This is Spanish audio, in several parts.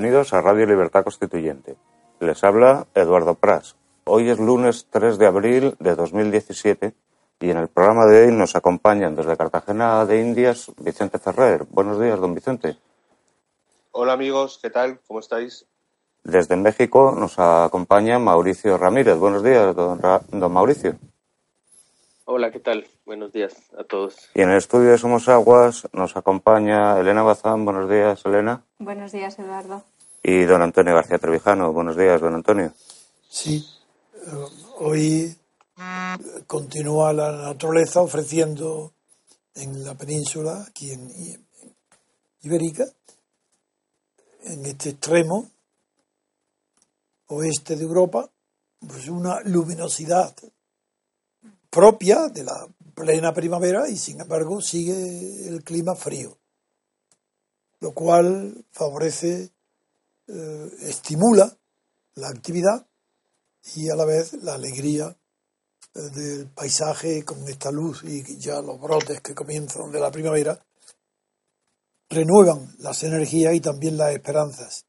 Bienvenidos a Radio Libertad Constituyente. Les habla Eduardo Pras. Hoy es lunes 3 de abril de 2017 y en el programa de hoy nos acompañan desde Cartagena de Indias Vicente Ferrer. Buenos días, don Vicente. Hola amigos, ¿qué tal? ¿Cómo estáis? Desde México nos acompaña Mauricio Ramírez. Buenos días, don, Ra- don Mauricio. Hola, ¿qué tal? Buenos días a todos. Y en el estudio de Somos Aguas nos acompaña Elena Bazán. Buenos días, Elena. Buenos días, Eduardo. Y don Antonio García Trevijano. Buenos días, don Antonio. Sí, eh, hoy continúa la naturaleza ofreciendo en la península, aquí en, Ibérica, en este extremo oeste de Europa, pues una luminosidad propia de la plena primavera y sin embargo sigue el clima frío, lo cual favorece, eh, estimula la actividad y a la vez la alegría eh, del paisaje con esta luz y ya los brotes que comienzan de la primavera renuevan las energías y también las esperanzas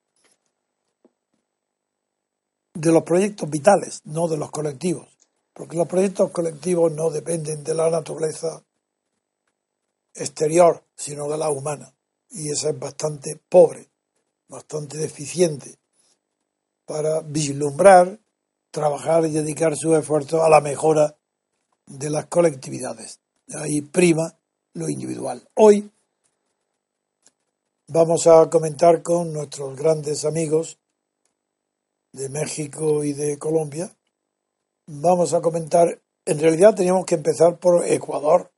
de los proyectos vitales, no de los colectivos, porque los proyectos colectivos no dependen de la naturaleza exterior, sino de la humana, y esa es bastante pobre, bastante deficiente para vislumbrar, trabajar y dedicar sus esfuerzos a la mejora de las colectividades. Ahí prima lo individual. Hoy vamos a comentar con nuestros grandes amigos de México y de Colombia. Vamos a comentar, en realidad teníamos que empezar por Ecuador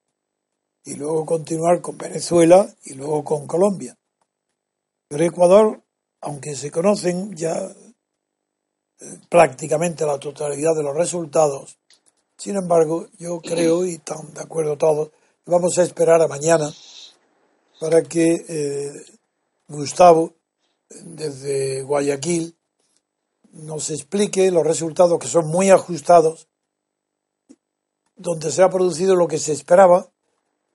y luego continuar con Venezuela y luego con Colombia. Pero Ecuador, aunque se conocen ya eh, prácticamente la totalidad de los resultados, sin embargo, yo creo, y están de acuerdo todos, vamos a esperar a mañana para que eh, Gustavo, desde Guayaquil, nos explique los resultados que son muy ajustados, donde se ha producido lo que se esperaba,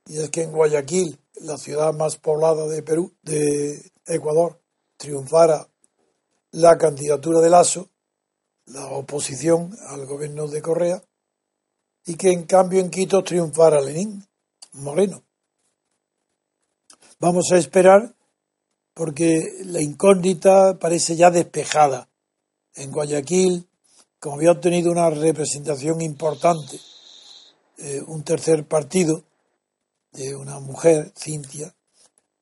y es que en Guayaquil, la ciudad más poblada de Perú, de Ecuador, triunfara la candidatura de Lazo, la oposición al gobierno de Correa, y que en cambio en Quito triunfara Lenín Moreno. Vamos a esperar porque la incógnita parece ya despejada. En Guayaquil como había obtenido una representación importante, eh, un tercer partido de una mujer, Cintia,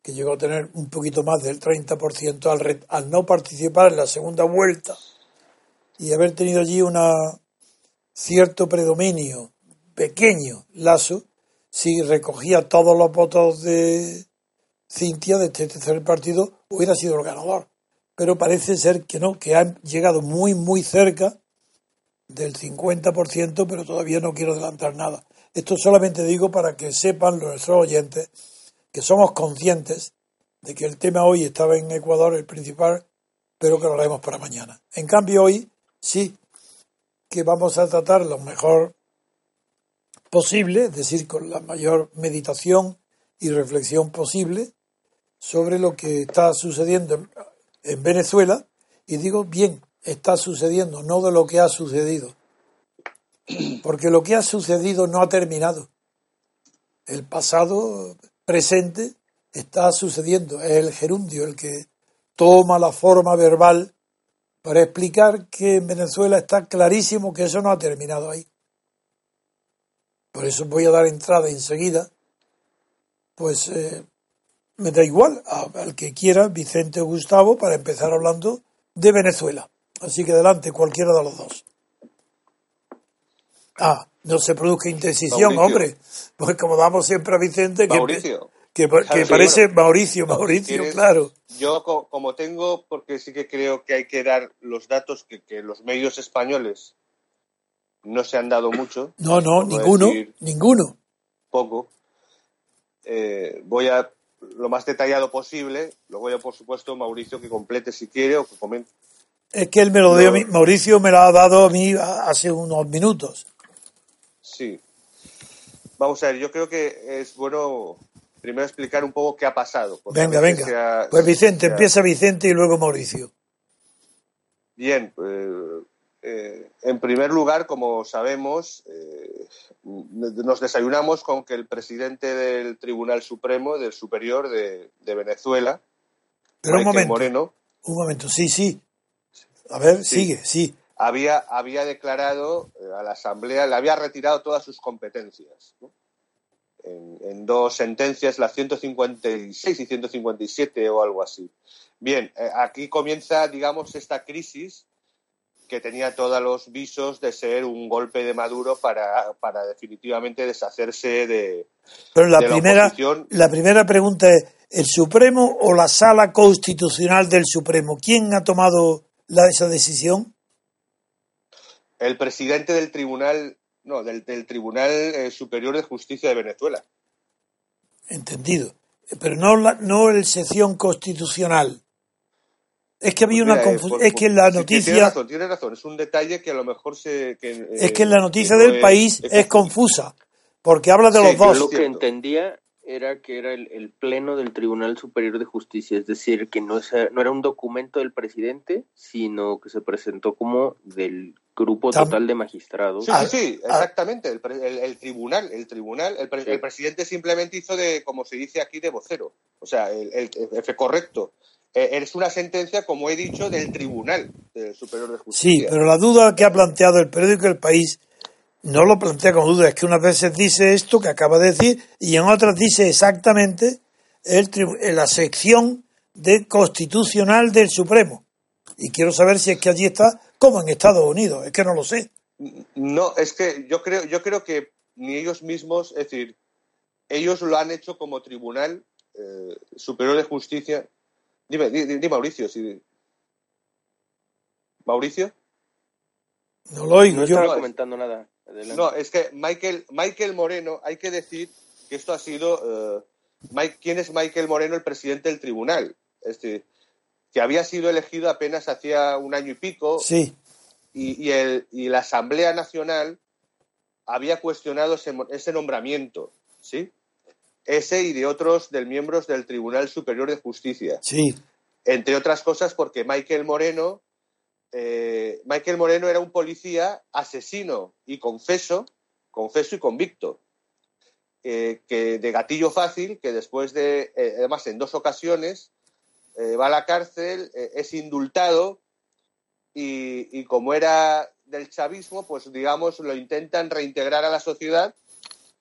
que llegó a tener un poquito más del 30% al, al no participar en la segunda vuelta y haber tenido allí una cierto predominio pequeño Lazo, si recogía todos los votos de Cintia de este tercer partido, hubiera sido el ganador. Pero parece ser que no, que han llegado muy, muy cerca del 50%, pero todavía no quiero adelantar nada. Esto solamente digo para que sepan nuestros oyentes que somos conscientes de que el tema hoy estaba en Ecuador, el principal, pero que lo haremos para mañana. En cambio, hoy sí que vamos a tratar lo mejor posible, es decir, con la mayor meditación y reflexión posible sobre lo que está sucediendo en Venezuela, y digo bien, está sucediendo, no de lo que ha sucedido, porque lo que ha sucedido no ha terminado. El pasado presente está sucediendo. Es el gerundio el que toma la forma verbal para explicar que en Venezuela está clarísimo que eso no ha terminado ahí. Por eso voy a dar entrada enseguida. Pues eh, me da igual al que quiera, Vicente o Gustavo, para empezar hablando de Venezuela. Así que adelante, cualquiera de los dos. Ah, no se produzca indecisión, hombre. Pues como damos siempre a Vicente, que, que, parece Mauricio, Mauricio, claro. Yo como tengo, porque sí que creo que hay que dar los datos que, que los medios españoles no se han dado mucho. No, no, ninguno, ninguno. Poco. Eh, voy a lo más detallado posible. Luego ya, por supuesto, Mauricio que complete si quiere o que comente. Es que él me lo dio a mí, Mauricio me lo ha dado a mí hace unos minutos. Sí. Vamos a ver, yo creo que es bueno primero explicar un poco qué ha pasado. Venga, venga. pues Vicente, empieza Vicente y luego Mauricio. Bien, pues, eh, en primer lugar, como sabemos, nos desayunamos con que el presidente del Tribunal Supremo, del Superior de, Venezuela, Pero un momento, Moreno, un momento, sí, sí. A ver, sigue, sí había, había declarado eh, a la Asamblea, le había retirado todas sus competencias. En, dos sentencias, la 156 y 157 o algo así. Bien, eh, aquí comienza, digamos, esta crisis que tenía todos los visos de ser un golpe de Maduro para, para definitivamente deshacerse de. Pero la, primera, la primera pregunta es: ¿el Supremo o la Sala Constitucional del Supremo? ¿Quién ha tomado la, esa decisión? el presidente del tribunal, no, del, Tribunal eh, Superior de Justicia de Venezuela. Entendido. Pero no, la, no el sección constitucional. Es que había una pues confusión. Es que la noticia. tiene razón, tiene razón. Es un detalle que a lo mejor se. es que la noticia del país es, confusa. Porque habla de los dos. Lo que entendía era que era el, pleno del Tribunal Superior de Justicia, es decir, que no, no era un documento del presidente, sino que se presentó como del grupo total de magistrados. Sí, sí, sí, ah, ah. exactamente. El, tribunal, el tribunal, el, presidente simplemente hizo de, como se dice aquí, de vocero. O sea, el, correcto. E, es una sentencia, como he dicho, del Tribunal Superior de Justicia. Sí, pero la duda que ha planteado el periódico El País no lo plantea con duda, es que unas veces dice esto que acaba de decir y en otras dice exactamente el, la sección de constitucional del Supremo. Y quiero saber si es que allí está como en Estados Unidos, es que no lo sé. No, es que yo creo, yo creo que ni ellos mismos, es decir, ellos lo han hecho como Tribunal eh, Superior de Justicia. Dime, dime, Mauricio, si... Mauricio. No lo oigo, no yo no comentando nada. No, es que Michael, Michael Moreno, hay que decir que esto ha sido. Eh, ¿Quién es Michael Moreno, el presidente del tribunal? Este, que había sido elegido apenas hacía un año y pico. Sí. Y, el, y la Asamblea Nacional había cuestionado ese, nombramiento, ¿sí? Ese y de otros del miembros del Tribunal Superior de Justicia. Sí. Entre otras cosas porque Michael Moreno eh, Michael Moreno era un policía asesino y confeso, confeso y convicto, eh, que de gatillo fácil, que después de, eh, además en dos ocasiones, va a la cárcel, es indultado y, como era del chavismo, pues digamos, lo intentan reintegrar a la sociedad,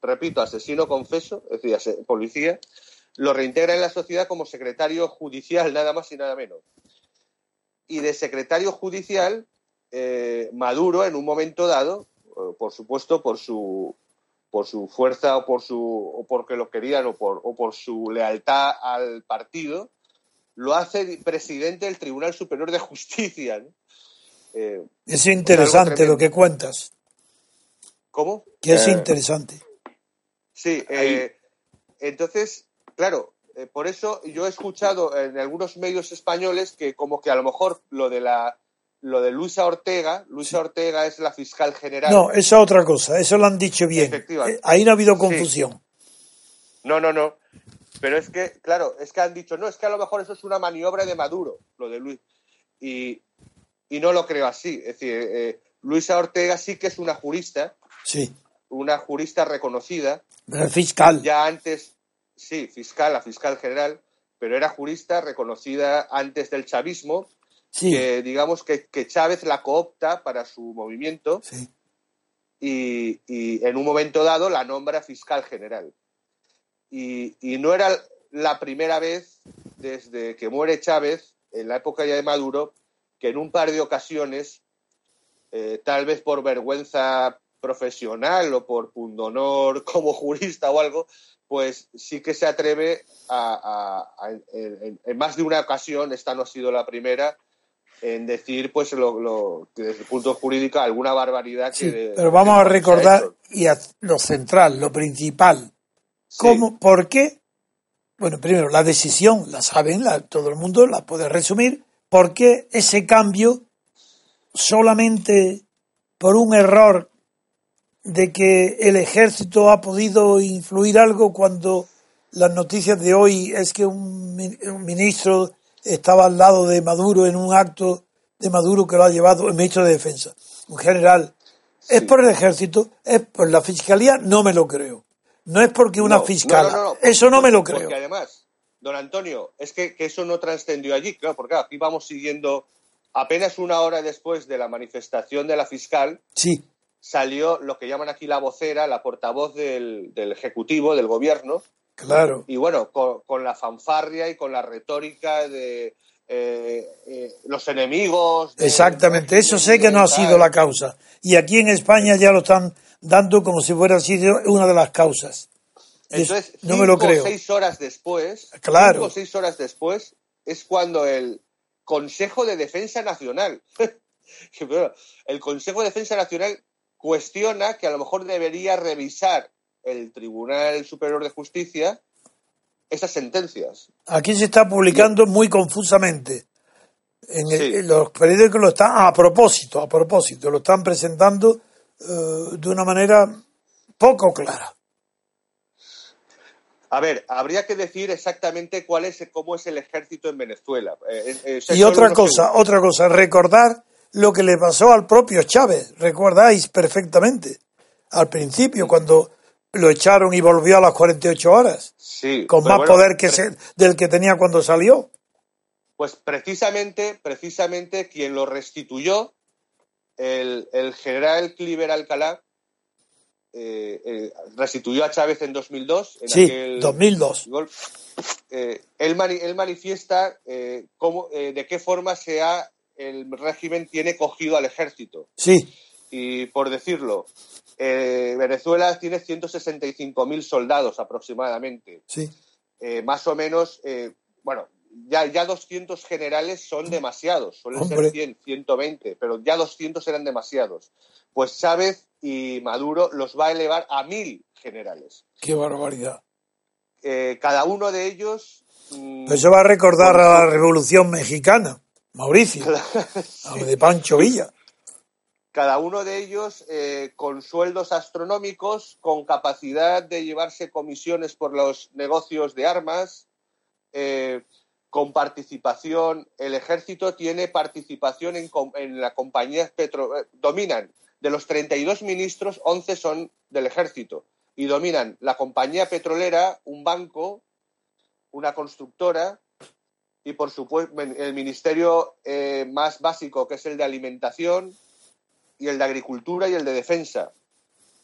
repito, asesino confeso, es decir, policía, lo reintegra en la sociedad como secretario judicial, nada más y nada menos. Y de secretario judicial, eh, Maduro, en un momento dado, eh, por supuesto, por su, por su fuerza o por su o porque lo querían o por, o por su lealtad al partido, lo hace presidente del Tribunal Superior de Justicia. Eh, es interesante lo que cuentas. ¿Cómo? Que es interesante. Sí, entonces Claro, eh, por eso yo he escuchado en algunos medios españoles que como que a lo mejor lo de la lo de Luisa Ortega, Luisa Ortega es la fiscal general. No, eso es otra cosa, eso lo han dicho bien. Eh, ahí no ha habido confusión. No, no, no. Pero es que, claro, es que han dicho, no, es que a lo mejor eso es una maniobra de Maduro, lo de Luis. Y, no lo creo así. Es decir, eh, Luisa Ortega sí que es una jurista. Sí. Una jurista reconocida. Fiscal. Ya antes, sí, fiscal, la fiscal general, pero era jurista reconocida antes del chavismo, que digamos que, Chávez la coopta para su movimiento y, en un momento dado la nombra fiscal general. Y, no era la primera vez desde que muere Chávez, en la época ya de Maduro, que en un par de ocasiones, eh, tal vez por vergüenza profesional o por pundonor como jurista o algo, pues sí que se atreve a, en, más de una ocasión, esta no ha sido la primera, en decir, pues, lo, que desde el punto jurídico, alguna barbaridad que... pero vamos a recordar y a lo central, lo principal. ¿Cómo, ¿Por qué? Bueno, primero, la decisión, la saben, todo el mundo la puede resumir. ¿Por qué ese cambio solamente por un error de que el ejército ha podido influir algo cuando las noticias de hoy es que un, ministro estaba al lado de Maduro en un acto de Maduro que lo ha llevado el ministro de Defensa, un general. ¿Es por el ejército? ¿Es por la fiscalía? No me lo creo. No es porque una fiscal. eso no me lo creo. Porque además, don Antonio, es que, que eso no trascendió allí, claro, porque aquí vamos siguiendo apenas una hora después de la manifestación de la fiscal. Sí salió lo que llaman aquí la vocera, la portavoz del, Ejecutivo, del Gobierno. Claro. Y bueno, con, la fanfarria y con la retórica de eh, eh, los enemigos. Exactamente, eso sé que no ha sido la causa. Y aquí en España ya lo están dando como si fuera sido una de las causas. Entonces, no me lo creo. seis horas después, claro. cinco o seis horas después, es cuando el Consejo de Defensa Nacional, el Consejo de Defensa Nacional cuestiona que a lo mejor debería revisar el Tribunal Superior de Justicia esas sentencias. Aquí se está publicando muy confusamente. En, los periódicos lo están a propósito, a propósito, lo están presentando eh, de una manera poco clara. A ver, habría que decir exactamente cuál es, cómo es el ejército en Venezuela. Eh, eh, y otra cosa, otra cosa, recordar lo que le pasó al propio Chávez, recordáis perfectamente, al principio, cuando lo echaron y volvió a las 48 horas, sí, con más poder que del que tenía cuando salió. Pues precisamente, precisamente quien lo restituyó, el, general Cliver Alcalá, eh, eh, restituyó a Chávez en 2002. En sí, 2002. Eh, él, él, manifiesta cómo, de qué forma se ha el régimen tiene cogido al ejército. Sí. Y por decirlo, eh, Venezuela tiene 165.000 soldados aproximadamente. Sí. Eh, más o menos, eh, bueno, ya, ya 200 generales son demasiados, suelen ser 100, 120, pero ya 200 eran demasiados. Pues Chávez y Maduro los va a elevar a mil generales. ¡Qué barbaridad! cada uno de ellos... Mm, eso va a recordar a la Revolución Mexicana. Mauricio, de Pancho Villa. Cada uno de ellos eh, con sueldos astronómicos, con capacidad de llevarse comisiones por los negocios de armas, eh, con participación. El ejército tiene participación en, en la compañía petro. Eh, dominan. De los 32 ministros, 11 son del ejército. Y dominan la compañía petrolera, un banco, una constructora, y por supuesto el ministerio eh, más básico que es el de alimentación y el de agricultura y el de defensa.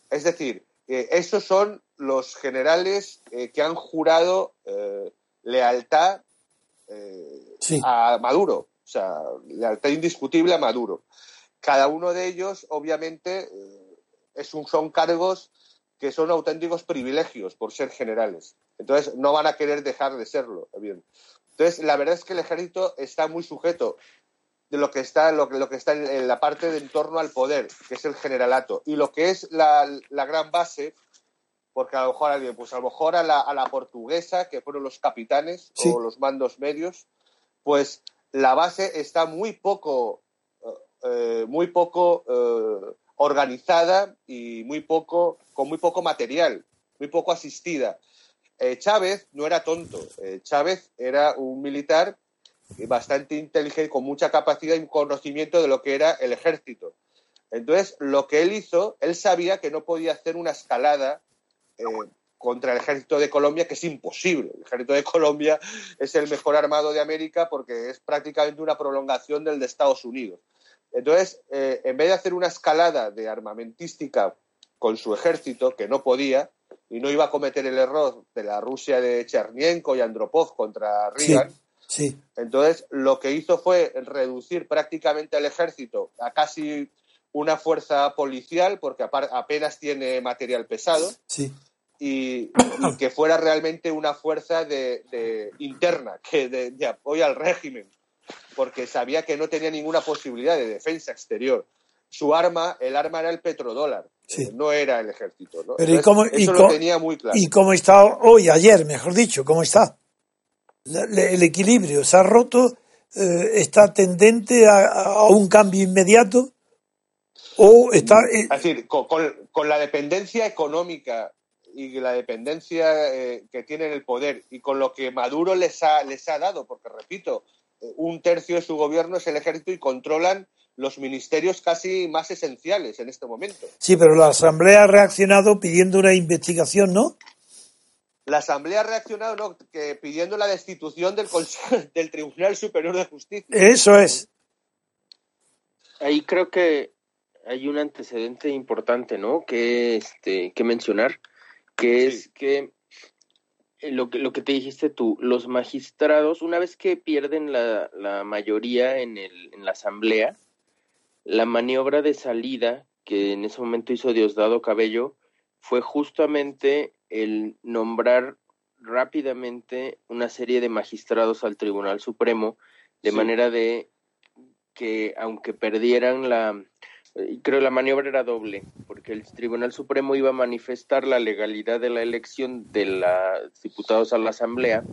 Es decir, eh, esos son los generales eh, que han jurado lealtad sí. a Maduro, o sea, lealtad indiscutible a Maduro. Cada uno de ellos, obviamente, es un, son cargos que son auténticos privilegios por ser generales. Entonces, no van a querer dejar de serlo. Bien. Entonces, la verdad es que el ejército está muy sujeto de lo que está, lo, lo que está en, la parte de en torno al poder, que es el generalato. Y lo que es la, la gran base, porque a lo mejor, pues a lo mejor a la, a la portuguesa, que fueron los capitanes Sí. o los mandos medios, pues la base está muy poco, eh, muy poco eh, organizada y muy poco, con muy poco material, muy poco asistida. Eh, Chávez no era tonto. Eh, Chávez era un militar bastante inteligente, con mucha capacidad y conocimiento de lo que era el ejército. Entonces, lo que él hizo, él sabía que no podía hacer una escalada eh, contra el ejército de Colombia, que es imposible. El ejército de Colombia es el mejor armado de América porque es prácticamente una prolongación del de Estados Unidos. Entonces, en vez de hacer una escalada de armamentística con su ejército, que no podía, y no iba a cometer el error de la Rusia de Chernienko y Andropov contra Reagan, sí, entonces, lo que hizo fue reducir prácticamente al ejército a casi una fuerza policial, porque apenas tiene material pesado, sí. y, y que fuera realmente una fuerza de, de- interna, que de, de apoyo al régimen, porque sabía que no tenía ninguna posibilidad de defensa exterior. Su arma, el arma era el petrodólar, Sí. no era el ejército. ¿no? Pero ¿y cómo- y eso lo tenía muy claro. ¿Y cómo está hoy, ayer, mejor dicho? ¿Cómo está? La- la- el equilibrio se ha roto, eh, está tendente a, a un cambio inmediato o está... eh, Es decir, con, con- con la dependencia económica y la dependencia eh, que tienen el poder y con lo que Maduro les ha, les ha dado, porque repito, un tercio de su gobierno es el ejército y controlan los ministerios casi más esenciales en este momento. sí, pero la Asamblea ha reaccionado pidiendo una investigación, ¿no? La Asamblea ha reaccionado ¿no? que pidiendo la destitución del, Consejo- del Tribunal Superior de Justicia. Eso es. Ahí creo que hay un antecedente importante, ¿no? Que este que mencionar, que es que eh, lo que lo que te dijiste tú, los magistrados una vez que pierden la, la mayoría en el en la asamblea, la maniobra de salida que en ese momento hizo Diosdado Cabello fue justamente el nombrar rápidamente una serie de magistrados al Tribunal Supremo de Sí. manera de que aunque perdieran la eh, creo la maniobra era doble porque el Tribunal Supremo iba a manifestar la legalidad de la elección de los diputados a la Asamblea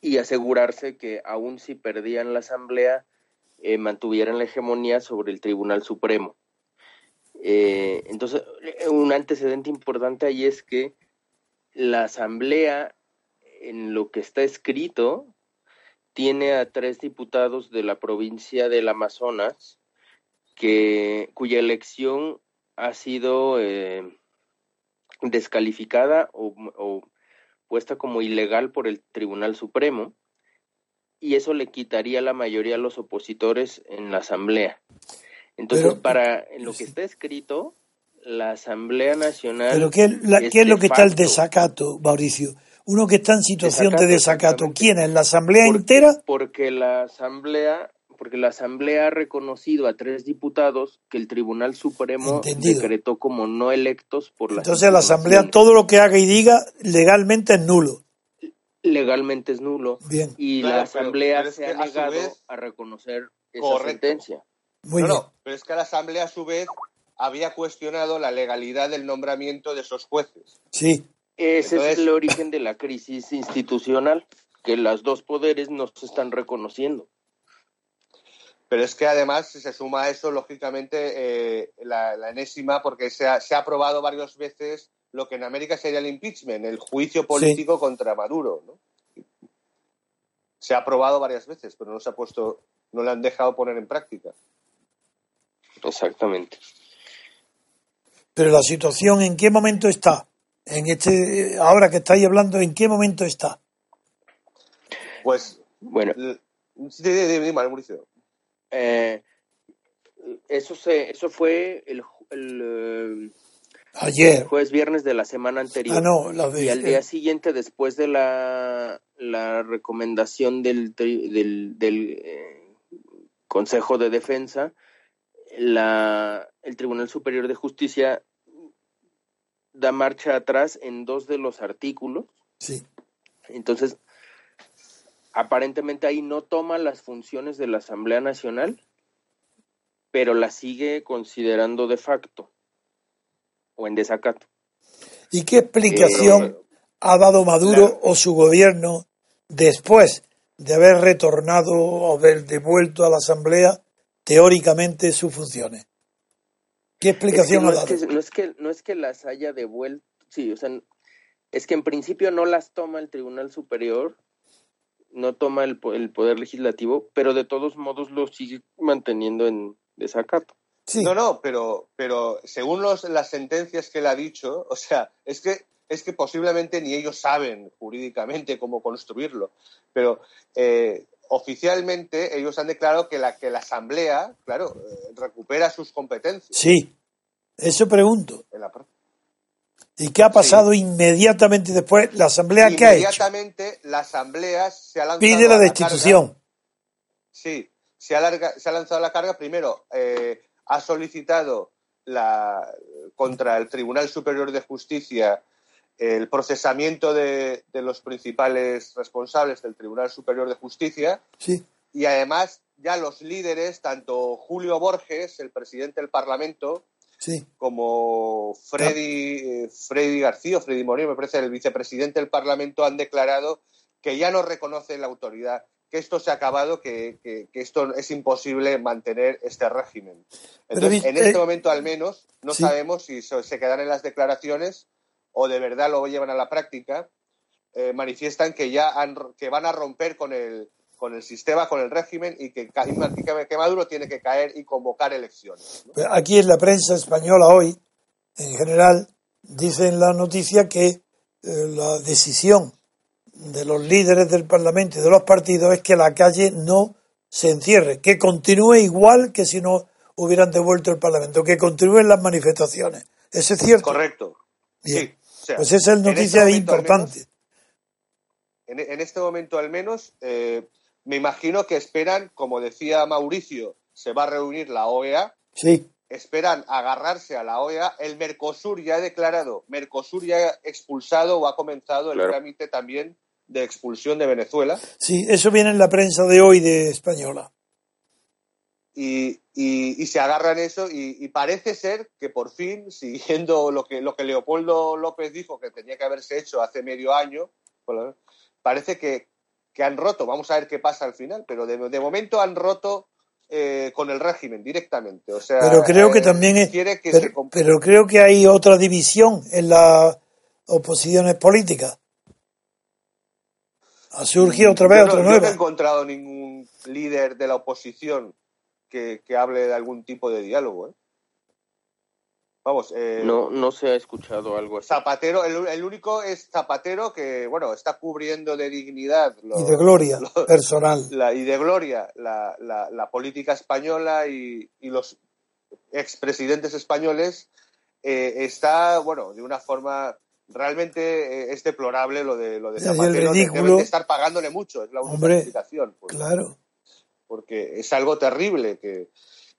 y asegurarse que aun si perdían la Asamblea eh, mantuvieran la hegemonía sobre el Tribunal Supremo. Eh, entonces, un antecedente importante ahí es que la Asamblea, en lo que está escrito, tiene a tres diputados de la provincia del Amazonas, que, cuya elección ha sido eh, descalificada o puesta como ilegal por el Tribunal Supremo, y eso le quitaría la mayoría a los opositores en la Asamblea. Entonces, Pero- para en lo que está escrito, la Asamblea Nacional. Pero ¿qué, la- es qué es lo que está el desacato, Mauricio? Uno que está en situación de Desacato. ¿Quién es? ¿La Asamblea Porque- entera? Porque la Asamblea, porque la Asamblea ha reconocido a tres diputados que el Tribunal Supremo Entendido. decretó como no electos por la Entonces la Asamblea, todo lo que haga y diga, legalmente es nulo. Legalmente es nulo Bien, y Claro, la Asamblea pero se ha a negado vez- a reconocer esa Correcto. sentencia. muy no, bien. no, pero es que la Asamblea a su vez había cuestionado la legalidad del nombramiento de esos jueces. Sí, Ese Entonces- es el origen de la crisis institucional, que los dos poderes no se están reconociendo. Pero es que además se suma a eso, lógicamente, eh, la, la enésima, porque se ha, se ha aprobado varias veces lo que en América sería el impeachment, el juicio político contra Maduro. ¿no? Se ha aprobado varias veces, pero no se ha puesto, no le han dejado poner en práctica. Exactamente. pero la situación, ¿en qué momento está? En este, ahora que estáis hablando, ¿en qué momento está? Pues, Bueno, dime, Mauricio. eh, Eso se, eso fue el, el ayer, jueves viernes de la semana anterior. ah no, la de, y al día siguiente, después de la, la recomendación del, del, del eh, Consejo de Defensa, la, el Tribunal Superior de Justicia da marcha atrás en dos de los artículos. sí, Entonces, aparentemente ahí no toma las funciones de la Asamblea Nacional, pero las sigue considerando de facto o en desacato. ¿Y qué explicación ha dado Maduro Claro. o su gobierno después de haber retornado o haber devuelto a la Asamblea teóricamente sus funciones? ¿Qué Es que explicación no, ha es dado? que, no, es que, no es que las haya devuelto, sí, o sea, es que en principio no las toma el Tribunal Superior, no toma el, el Poder Legislativo, pero de todos modos lo sigue manteniendo en desacato. Sí, No, no, pero, pero según los, las sentencias que él ha dicho, o sea, es que, es que posiblemente ni ellos saben jurídicamente cómo construirlo, pero eh, oficialmente ellos han declarado que la, que la Asamblea, claro, eh, recupera sus competencias. sí, eso pregunto. En la, pr- ¿Y qué ha pasado inmediatamente después? ¿La Asamblea qué ha hecho? Inmediatamente la Asamblea se ha lanzado Pide la destitución. Sí, se ha, larga- se ha lanzado la carga. Primero, eh, ha solicitado la, contra el Tribunal Superior de Justicia el procesamiento de, de los principales responsables del Tribunal Superior de Justicia. Sí, y además ya los líderes, tanto Julio Borges, el presidente del Parlamento, sí, como Freddy, eh, Freddy García, Freddy Morillo, me parece, el vicepresidente del Parlamento, han declarado que ya no reconocen la autoridad, que esto se ha acabado, que, que- que esto es imposible mantener este régimen. Pero, Entonces, en eh, este momento al menos no sí. sabemos si se, quedan en las declaraciones o de verdad lo llevan a la práctica. Eh, manifiestan que ya han, que van a romper con el con el sistema, con el régimen y que, que- Maduro tiene que caer y convocar elecciones. ¿no? Pero Aquí en la prensa española hoy, en general, dice en la noticia que eh, la decisión de los líderes del Parlamento y de los partidos es que la calle no se encierre, que continúe igual que si no hubieran devuelto el Parlamento, que continúen las manifestaciones. ¿Eso es cierto? Correcto. Bien. Sí. o sea, Pues esa es este noticia importante. menos- en, en este momento al menos, eh, me imagino que esperan, como decía Mauricio, se va a reunir la OEA, Sí, esperan agarrarse a la OEA. El Mercosur ya ha declarado, Mercosur ya ha expulsado o ha comenzado el Claro. trámite también de expulsión de Venezuela. sí, eso viene en la prensa de hoy de española. y, y- y se agarran eso y, y parece ser que por fin, siguiendo lo que, lo que Leopoldo López dijo que tenía que haberse hecho hace medio año, parece que, que han roto, vamos a ver qué pasa al final, pero de, de momento han roto eh, con el régimen directamente. O sea, Pero creo que eh, también es, quiere que pero, pero creo que hay otra división en las oposiciones políticas. Ha surgido otra vez no- otra yo no he nueva. encontrado ningún líder de la oposición que, que hable de algún tipo de diálogo. ¿eh? Vamos, eh, No, no se ha escuchado algo así. Zapatero, el, el único es Zapatero que, bueno, está cubriendo de dignidad lo- Y de gloria lo- personal. la- y de gloria la, la- la política española y, y los expresidentes españoles. eh, está, bueno, de una forma realmente eh, es deplorable lo de lo de Zapatero. de-. Deben de estar pagándole mucho, es la única Hombre, explicación. pues, Claro. porque es algo terrible que,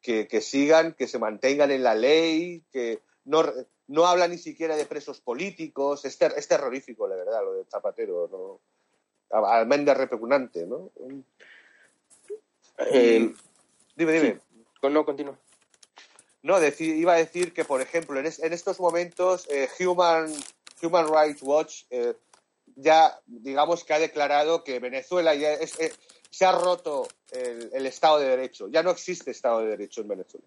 que, que sigan, que se mantengan en la ley, que no, no habla ni siquiera de presos políticos. Es, ter- es terrorífico, la verdad, lo de Zapatero. ¿no? Almendra repugnante, ¿no? Eh, Dime, dime. sí. No, continúa. No, iba a decir que, por ejemplo, en, es- en estos momentos eh, Human, Human Rights Watch eh, ya, digamos que ha declarado que Venezuela ya es- eh, se ha roto el, el Estado de Derecho. Ya no existe Estado de Derecho en Venezuela.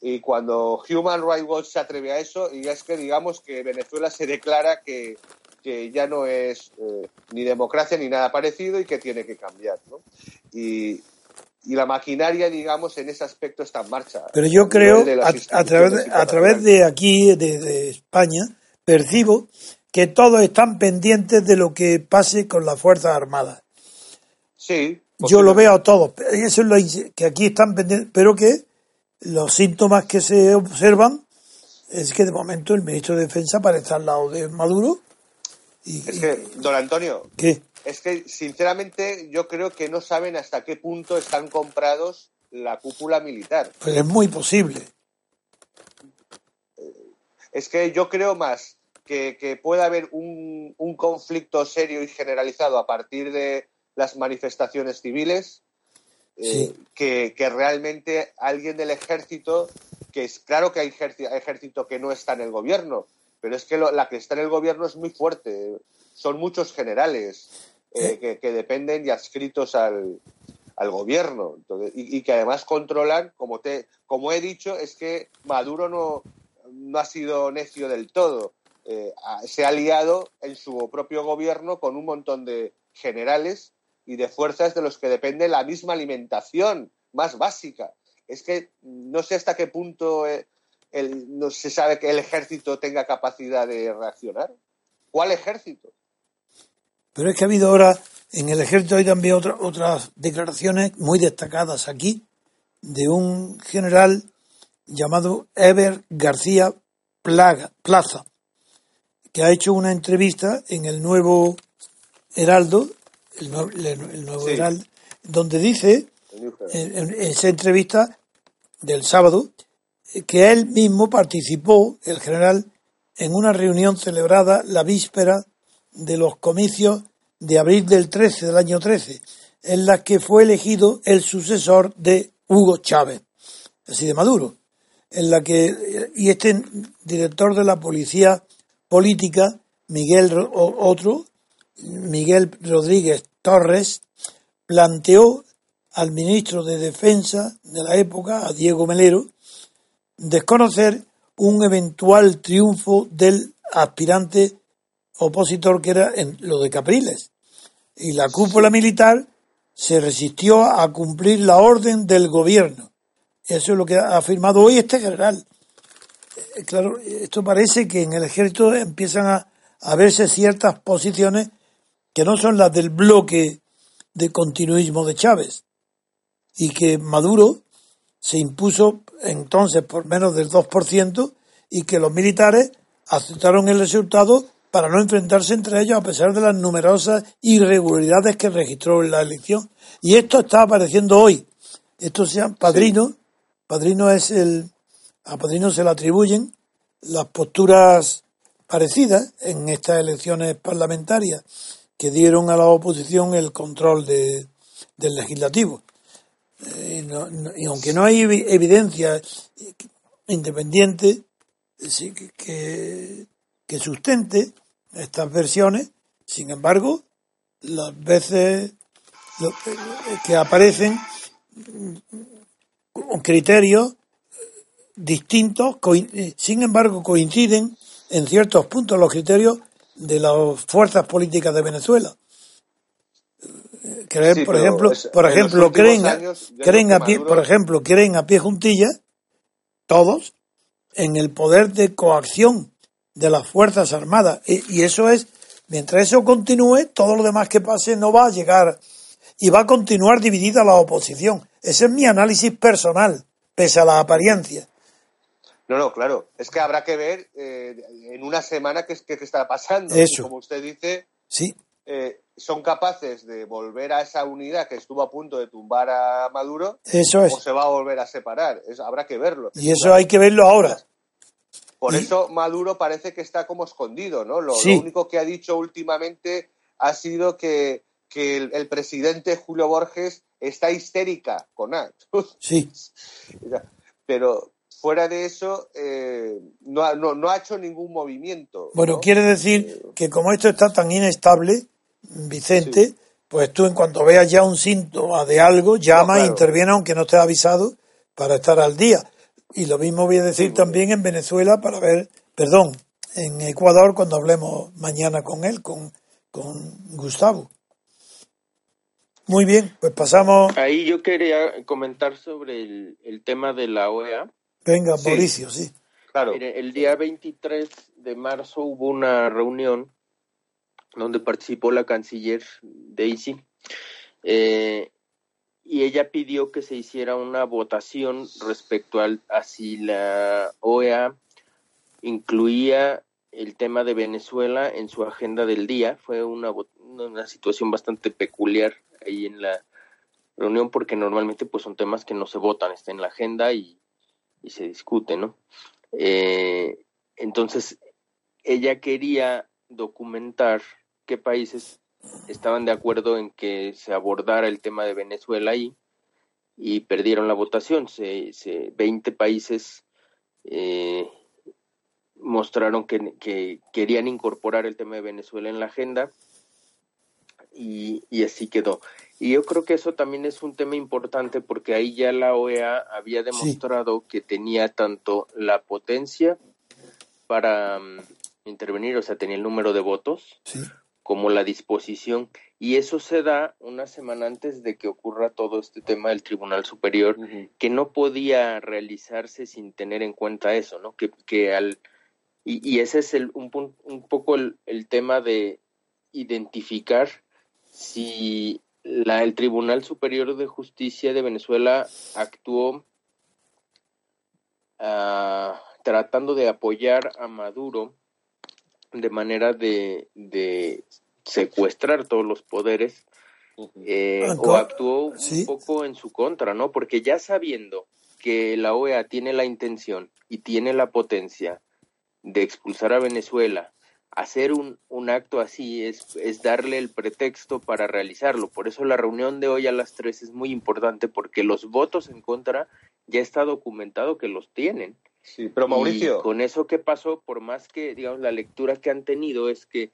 Y cuando Human Rights Watch se atreve a eso, y es que digamos que Venezuela se declara que, que ya no es eh, ni democracia ni nada parecido y que tiene que cambiar. ¿no? Y, y la maquinaria, digamos, en ese aspecto está en marcha. Pero yo creo, a, a través, de, a través de aquí, de, de España, percibo que todos están pendientes de lo que pase con las Fuerzas Armadas. Sí. Yo lo veo a todos. Eso es lo que aquí están pendientes, pero que los síntomas que se observan es que de momento el ministro de Defensa parece al lado de Maduro. Y, es que, don Antonio, ¿qué? es que sinceramente yo creo que no saben hasta qué punto están comprados la cúpula militar. Pues es muy posible. Es que yo creo más que, que pueda haber un, un, conflicto serio y generalizado a partir de las manifestaciones civiles eh, que, que, realmente alguien del ejército, que es claro que hay ejército, que no está en el gobierno, pero es que la que está en el gobierno es muy fuerte. Son muchos generales eh, que, que, dependen y adscritos al, al gobierno. Y, y, que además controlan, como, te, como he dicho, es que Maduro no, no ha sido necio del todo. Eh, se ha aliado en su propio gobierno con un montón de generales y de fuerzas de los que depende la misma alimentación más básica. Es que no sé hasta qué punto eh, el, no se sabe que el ejército tenga capacidad de reaccionar. ¿Cuál ejército? Pero es que ha habido ahora en el ejército hay también otras declaraciones muy destacadas aquí de un general llamado Ever García Plaza, que ha hecho una entrevista en el nuevo Heraldo, el nuevo, Heraldo, donde dice, en, esa entrevista del sábado, que él mismo participó, el general, en una reunión celebrada la víspera de los comicios de abril del 13, del año 13, en la que fue elegido el sucesor de Hugo Chávez, así de Maduro en la que y este director de la policía política Miguel otro Miguel Rodríguez Torres planteó al ministro de Defensa de la época, a Diego Melero, desconocer un eventual triunfo del aspirante opositor que era en lo de Capriles. Y la cúpula militar se resistió a cumplir la orden del gobierno eso es lo que ha afirmado hoy este general. Eh, claro, esto parece que en el ejército empiezan a, verse ciertas posiciones que no son las del bloque de continuismo de Chávez y que Maduro se impuso entonces por menos del 2% y que los militares aceptaron el resultado para no enfrentarse entre ellos a pesar de las numerosas irregularidades que registró en la elección. Y esto está apareciendo hoy. Estos sean padrinos Padrino es el, a Padrino se le atribuyen las posturas parecidas en estas elecciones parlamentarias que dieron a la oposición el control de, del legislativo. Eh, y aunque no hay evidencia independiente que, que sustente estas versiones, sin embargo, las veces que aparecen criterios distintos, eh, sin embargo coinciden en ciertos puntos los criterios de las fuerzas políticas de Venezuela. Creen, por ejemplo, por ejemplo, creen, creen a pie, por ejemplo, creen a pie juntillas todos en el poder de coacción de las fuerzas armadas y eso es mientras eso continúe todo lo demás que pase no va a llegar y va a continuar dividida la oposición ese es mi análisis personal, pese a la apariencia. No, no, claro. Es que habrá que ver eh, en una semana qué, qué, está pasando. Eso. Como usted dice, sí. Eh, son capaces de volver a esa unidad que estuvo a punto de tumbar a Maduro. Eso es. O se va a volver a separar. habrá que verlo. Y eso hay que verlo ahora. Por eso Maduro parece que está como escondido, ¿no? lo único que ha dicho últimamente ha sido que que el, presidente Julio Borges está histérica con actos. Sí. Pero fuera de eso, eh, no, ha, no, ha hecho ningún movimiento. Bueno, quiere decir eh, que como esto está tan inestable, Vicente, pues tú en cuanto veas ya un síntoma de algo, llama e interviene aunque no esté avisado para estar al día. Y lo mismo voy a decir también en Venezuela para ver, perdón, en Ecuador cuando hablemos mañana con él, con, con Gustavo. Muy bien, pues pasamos. Ahí yo quería comentar sobre el, tema de la OEA. Venga, Mauricio, sí. Claro. el día 23 de marzo hubo una reunión donde participó la canciller Daisy. Eh, y ella pidió que se hiciera una votación respecto al, a si la OEA incluía el tema de Venezuela en su agenda del día. Fue una, una situación bastante peculiar ahí en la reunión porque normalmente pues son temas que no se votan, está en la agenda y, y se discute, ¿no? Eh, entonces, ella quería documentar qué países estaban de acuerdo en que se abordara el tema de Venezuela ahí y perdieron la votación. Se, se 20 países eh, mostraron que, que, querían incorporar el tema de Venezuela en la agenda y, y, así quedó. Y yo creo que eso también es un tema importante porque ahí ya la OEA había demostrado que tenía tanto la potencia para um, intervenir, o sea, tenía el número de votos, Sí. como la disposición. Y eso se da una semana antes de que ocurra todo este tema del Tribunal Superior, que no podía realizarse sin tener en cuenta eso, ¿no? Que, que al, y, y ese es el, un, un poco el, el tema de identificar si la, el Tribunal Superior de Justicia de Venezuela actuó ah, tratando de apoyar a Maduro de manera de, de secuestrar todos los poderes eh, Ah, o actuó un sí. poco en su contra, ¿no? Porque ya sabiendo que la OEA tiene la intención y tiene la potencia de expulsar a Venezuela, hacer un, un acto así es, es darle el pretexto para realizarlo. Por eso la reunión de hoy a las tres es muy importante porque los votos en contra ya está documentado que los tienen. Sí, pero Mauricio, Y con eso que pasó, por más que, digamos, la lectura que han tenido es que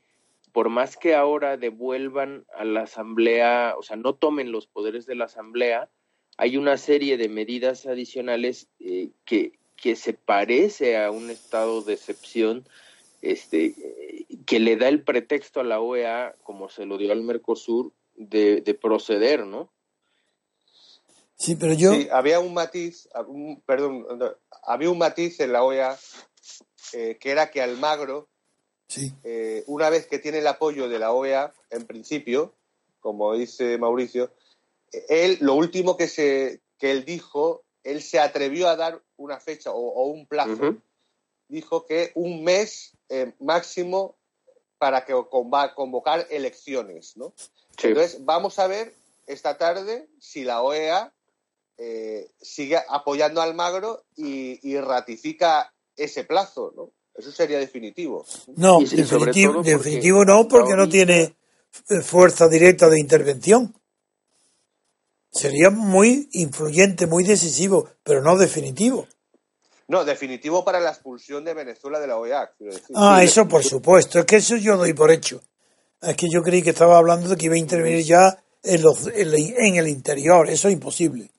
por más que ahora devuelvan a la Asamblea, o sea, no tomen los poderes de la Asamblea, hay una serie de medidas adicionales eh, que, que se parece a un estado de excepción este, que le da el pretexto a la OEA, como se lo dio al Mercosur, de, de proceder, ¿no? Sí, pero yo, sí, había un matiz, un- perdón, no, había un matiz en la OEA eh, que era que Almagro, sí, eh, una vez que tiene el apoyo de la OEA, en principio, como dice Mauricio, él, lo último que, se, que él dijo, él se atrevió a dar una fecha o, o un plazo. Dijo que un mes eh, máximo para que convocar elecciones, ¿no? Sí. Entonces, vamos a ver esta tarde si la OEA eh, sigue apoyando a Almagro y, y ratifica ese plazo, ¿no? Eso sería definitivo. no, sí, definitivo, todo porque definitivo no, porque no tiene eh, fuerza directa de intervención. Sería muy influyente, muy decisivo, pero no definitivo. No, definitivo para la expulsión de Venezuela de la OEA. Ah, Sí, eso por supuesto, es que eso yo doy por hecho. Es que yo creí que estaba hablando de que iba a intervenir ya en, los, en, la- en el interior, eso es imposible.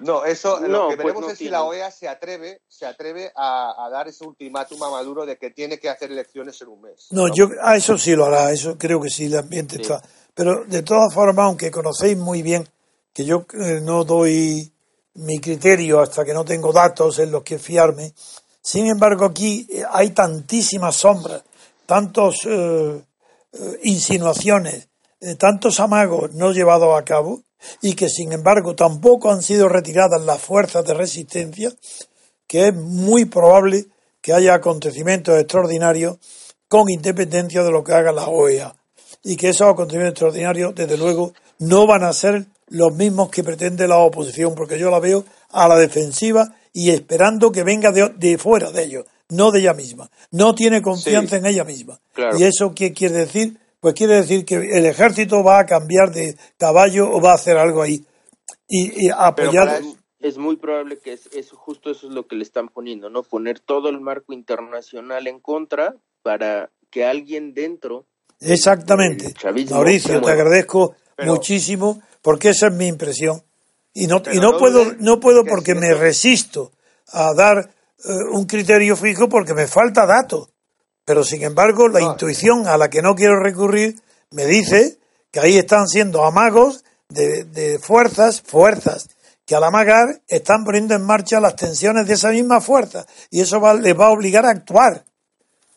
No, eso No, lo que pues veremos no es si la OEA se atreve, se atreve a, a dar ese ultimátum a Maduro de que tiene que hacer elecciones en un mes. No, yo, ah, eso sí lo hará, eso creo que sí, el ambiente Sí. está. Pero de todas formas, aunque conocéis muy bien que yo eh, no doy mi criterio hasta que no tengo datos en los que fiarme, sin embargo aquí eh, hay tantísimas sombras, tantos eh, insinuaciones, tantos amagos no llevados a cabo y que sin embargo tampoco han sido retiradas las fuerzas de resistencia, que es muy probable que haya acontecimientos extraordinarios con independencia de lo que haga la OEA. Y que esos acontecimientos extraordinarios, desde luego, no van a ser los mismos que pretende la oposición, porque yo la veo a la defensiva y esperando que venga de, de fuera de ellos, no de ella misma. No tiene confianza Sí. en ella misma. Claro. ¿Y eso qué quiere decir? Pues quiere decir que el ejército va a cambiar de caballo o va a hacer algo ahí. Y, y apoyar. es muy probable que es, es justo eso es lo que le están poniendo, ¿no? Poner todo el marco internacional en contra para que alguien dentro Exactamente. chavismo Mauricio, te agradezco Pero- muchísimo porque esa es mi impresión. Y no, y no no puedo, no puedo que porque me resisto a dar eh, un criterio fijo porque me falta datos. Pero sin embargo, la No. intuición a la que no quiero recurrir me dice que ahí están siendo amagos de, de fuerzas, fuerzas que al amagar están poniendo en marcha las tensiones de esa misma fuerza. Y eso va- les va a obligar a actuar.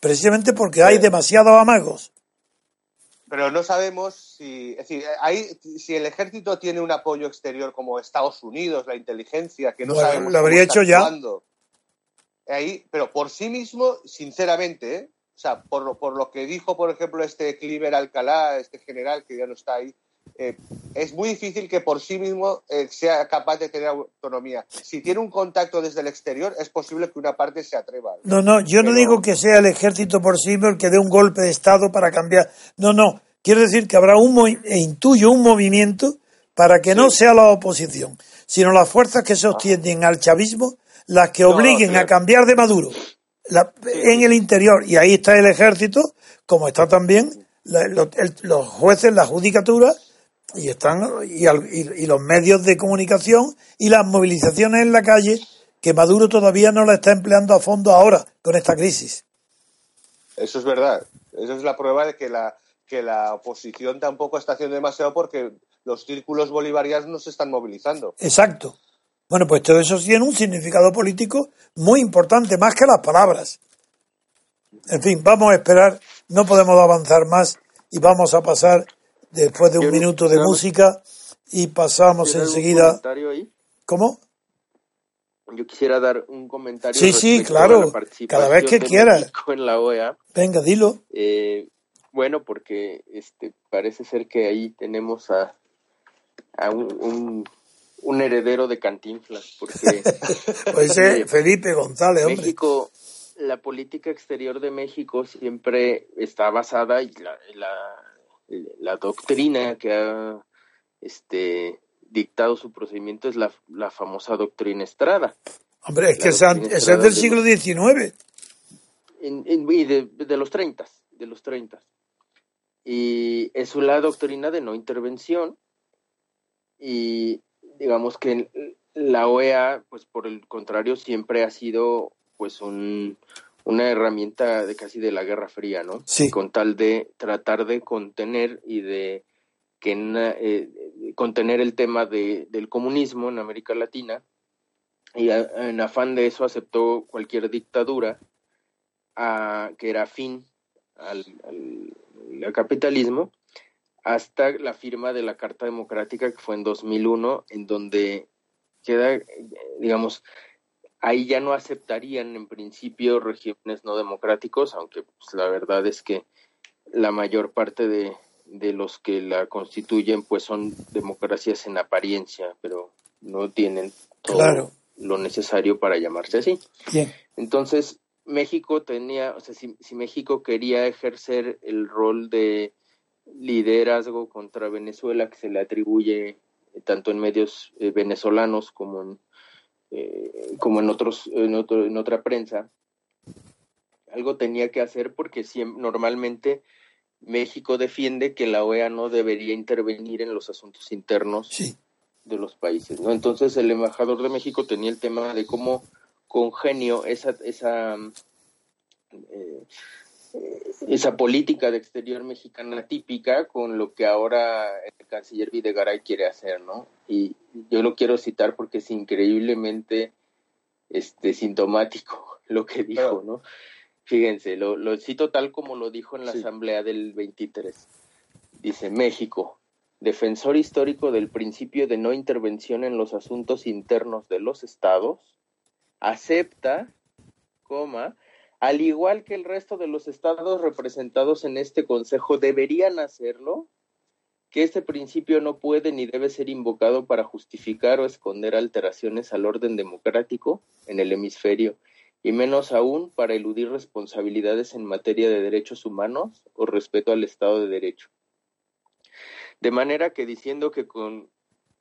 Precisamente porque hay demasiados amagos. Pero no sabemos si, es decir, ahí, si el ejército tiene un apoyo exterior como Estados Unidos, la inteligencia, que no Bueno, sabemos lo habría hecho ya. Ahí, pero por sí mismo, sinceramente, ¿eh? o sea, por lo, por lo que dijo, por ejemplo, este Cliver Alcalá, este general que ya no está ahí, eh, es muy difícil que por sí mismo eh, sea capaz de tener autonomía. Si tiene un contacto desde el exterior, es posible que una parte se atreva. No, no, yo no digo que sea el ejército por sí mismo el que dé un golpe de Estado para cambiar. No, no. Quiero decir que habrá un, e intuyo un movimiento para que no sea la oposición, sino las fuerzas que sostienen al chavismo las que obliguen a cambiar de Maduro la- en el interior. Y ahí está el ejército, como está también la- lo- el- los jueces, la judicatura, y están y, al- y- y los medios de comunicación y las movilizaciones en la calle que Maduro todavía no la está empleando a fondo ahora con esta crisis. Eso es verdad. Eso es la prueba de que la, que la oposición tampoco está haciendo demasiado porque los círculos bolivarianos no se están movilizando. Exacto. Bueno, pues todo eso tiene un significado político muy importante, más que las palabras. En fin, vamos a esperar, no podemos avanzar más y vamos a pasar después de un minuto de música y pasamos ¿Tiene algún enseguida. ahí? ¿Cómo? Yo quisiera dar un comentario. Sí, sí, claro. Cada vez que quieras. México en la OEA. Venga, dilo. Eh, bueno, porque este parece ser que ahí tenemos a, a un, un, un heredero de Cantinflas, porque Pues ese Felipe González, hombre. México, la política exterior de México siempre está basada y la, la, la doctrina que ha este, dictado su procedimiento es la, la famosa doctrina Estrada. Hombre, es que la esa es del siglo XIX. En- en- y de, de los 30, de los 30. Y es la doctrina de no intervención y digamos que la OEA, pues por el contrario, siempre ha sido pues un, una herramienta de casi de la Guerra Fría, ¿no? Sí. Con tal de tratar de contener y de que eh, contener el tema de, del comunismo en América Latina y a- en afán de eso aceptó cualquier dictadura a- que era afín al, al- al capitalismo hasta la firma de la Carta Democrática que fue en 2001 en donde queda digamos ahí ya no aceptarían en principio regímenes no democráticos aunque pues, la verdad es que la mayor parte de, de los que la constituyen pues son democracias en apariencia pero no tienen todo Claro. lo necesario para llamarse así Bien. entonces, México tenía, o sea, si, si México quería ejercer el rol de liderazgo contra Venezuela que se le atribuye eh, tanto en medios eh, venezolanos como en, eh, como en otros en, otro, en otra prensa, algo tenía que hacer porque siem- normalmente México defiende que la OEA no debería intervenir en los asuntos internos Sí. de los países, ¿no? Entonces el embajador de México tenía el tema de cómo congenio esa esa eh, esa política de exterior mexicana típica con lo que ahora el canciller Videgaray quiere hacer, ¿no? Y yo lo quiero citar porque es increíblemente este sintomático lo que dijo. ¿no? Fíjense, lo, lo cito tal como lo dijo en la Sí. asamblea del 23. Dice México, defensor histórico del principio de no intervención en los asuntos internos de los estados, acepta, coma, al igual que el resto de los estados representados en este consejo deberían hacerlo, que este principio no puede ni debe ser invocado para justificar o esconder alteraciones al orden democrático en el hemisferio, y menos aún para eludir responsabilidades en materia de derechos humanos o respeto al Estado de Derecho. De manera que diciendo que con,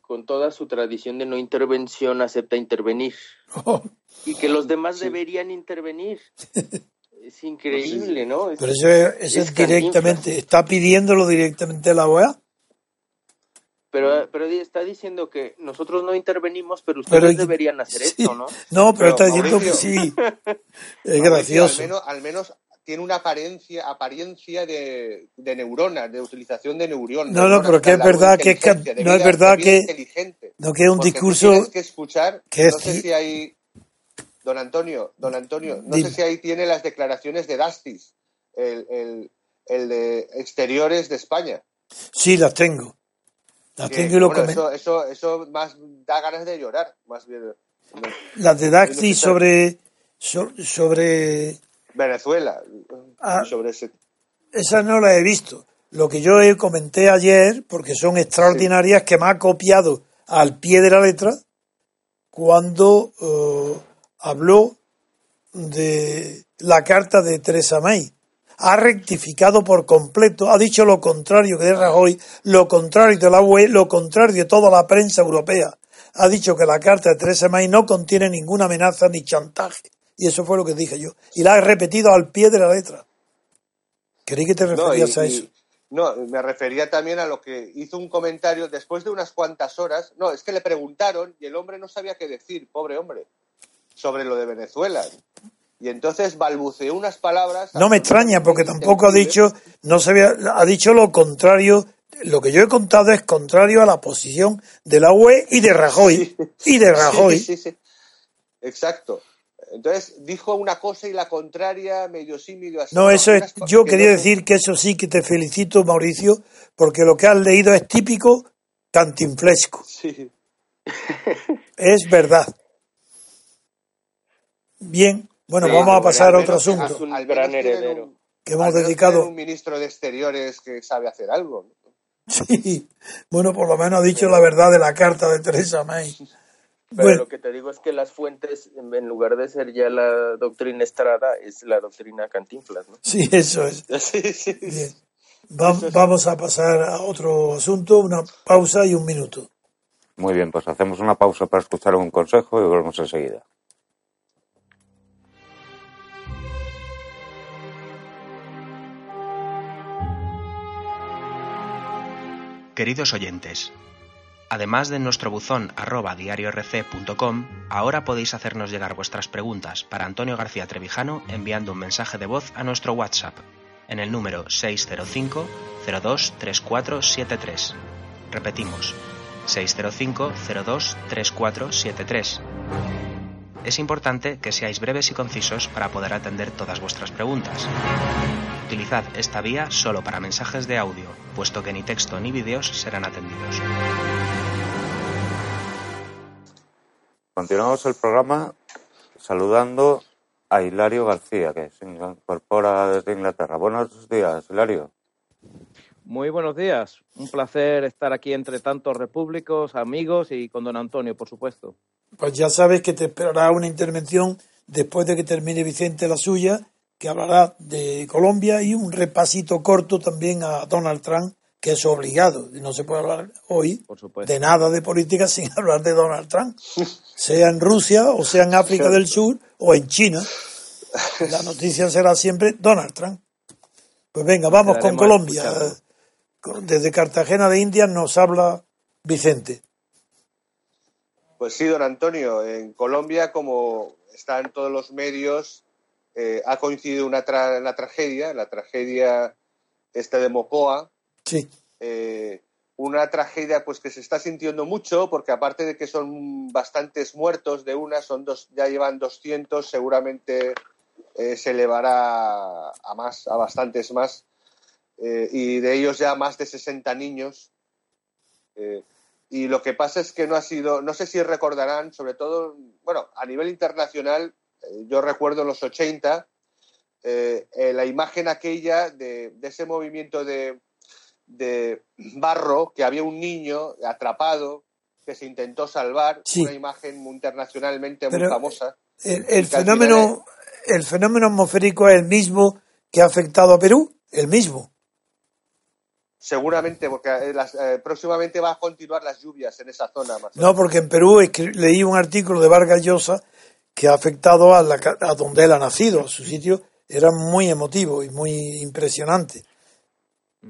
con toda su tradición de no intervención acepta intervenir Oh, y que los demás Sí. deberían intervenir. Es increíble, ¿no? Es- pero eso, es- eso es es directamente, está pidiéndolo directamente la OEA. pero, pero está diciendo que nosotros no intervenimos, pero ustedes Pero- deberían hacer sí. esto, ¿no? No, pero, Pero, está diciendo que sí. Es Mauricio, gracioso. Al menos, al menos tiene una apariencia, apariencia de, de neurona, de utilización de neuronas. No, no, pero que es verdad que es no es verdad que- inteligente. No que es un discurso que escuchar, que es no sé si hay, don Antonio, don Antonio, no Dime. sé si ahí tiene las declaraciones de Dastis, el, el, el de exteriores de España. Sí, las tengo. Las tengo y lo bueno, eso, eso, eso más da ganas de llorar, más bien. Las de Daxi sobre, sobre Venezuela. Ah, sobre ese... Esa no la he visto. Lo que yo comenté ayer, porque son extraordinarias, que me ha copiado al pie de la letra cuando eh, habló de la carta de Teresa May. Ha rectificado por completo, ha dicho lo contrario que de Rajoy, lo contrario de la UE, lo contrario de toda la prensa europea. Ha dicho que la carta de Teresa May no contiene ninguna amenaza ni chantaje. Y eso fue lo que dije yo. Y la he repetido al pie de la letra. Creí que te referías a eso. No, me refería también a lo que hizo un comentario después de unas cuantas horas. No, es que le preguntaron y el hombre no sabía qué decir, pobre hombre, sobre lo de Venezuela. Y entonces balbuceó unas palabras. No me extraña porque tampoco ha dicho, no se ha dicho lo contrario. Lo que yo he contado es contrario a la posición de la UE y de Rajoy. Y de Rajoy. Sí, sí, sí. Exacto. Entonces dijo una cosa y la contraria, medio sí, medio así. No, eso es, yo quería decir que eso sí que te felicito, Mauricio, porque lo que has leído es típico cantinflesco. Sí. Es verdad. Bien, bueno, vamos a pasar a otro asunto. Al gran heredero. que hemos dedicado. Un ministro de Exteriores que sabe hacer algo. Sí, bueno, por lo menos ha dicho la verdad de la carta de Teresa May. Pero lo que te digo es que las fuentes, en lugar de ser ya la doctrina Estrada, es la doctrina Cantinflas, ¿no? Sí, eso es. Bien. vamos a pasar a otro asunto, una pausa y un minuto. Muy bien, pues hacemos una pausa para escuchar un consejo y volvemos enseguida. Queridos oyentes, Además de nuestro buzón arroba diariorc.com, ahora podéis hacernos llegar vuestras preguntas para Antonio García Trevijano enviando un mensaje de voz a nuestro WhatsApp en el número 605 02 3473. Repetimos, 605 02 3473. Es importante que seáis breves y concisos para poder atender todas vuestras preguntas. Utilizad esta vía solo para mensajes de audio, puesto que ni texto ni vídeos serán atendidos. Continuamos el programa saludando a Hilario García, que se incorpora desde Inglaterra. Buenos días, Hilario. Muy buenos días. Un placer estar aquí entre tantos repúblicos, amigos y con don Antonio, por supuesto. Pues ya sabes que te esperará una intervención después de que termine Vicente la suya que hablará de Colombia y un repasito corto también a Donald Trump, que es obligado. No se puede hablar hoy de nada de política sin hablar de Donald Trump, sea en Rusia o sea en África del Sur o en China. La noticia será siempre Donald Trump. Pues venga, vamos con Colombia. Desde Cartagena de Indias nos habla Vicente. Pues sí, don Antonio, en Colombia, como están todos los medios, eh, ha coincidido una, tragedia, la tragedia esta de Mocoa. Sí. Eh, una tragedia pues que se está sintiendo mucho porque aparte de que son bastantes muertos de una, son dos, ya llevan 200, seguramente eh, se elevará a más, a bastantes más. y de ellos ya más de 60 niños. y lo que pasa es que no ha sido, no sé si recordarán, sobre todo, bueno, a nivel internacional, yo recuerdo en los 80 eh, eh, la imagen aquella de, ese movimiento de, barro, que había un niño atrapado que se intentó salvar, una imagen internacionalmente muy famosa. El, fenómeno, el fenómeno atmosférico es el mismo que ha afectado a Perú, el mismo. Seguramente, porque eh, próximamente va a continuar las lluvias en esa zona. no, porque en Perú leí un artículo de Vargas Llosa que ha afectado a, la, a donde él ha nacido, a su sitio, era muy emotivo y muy impresionante.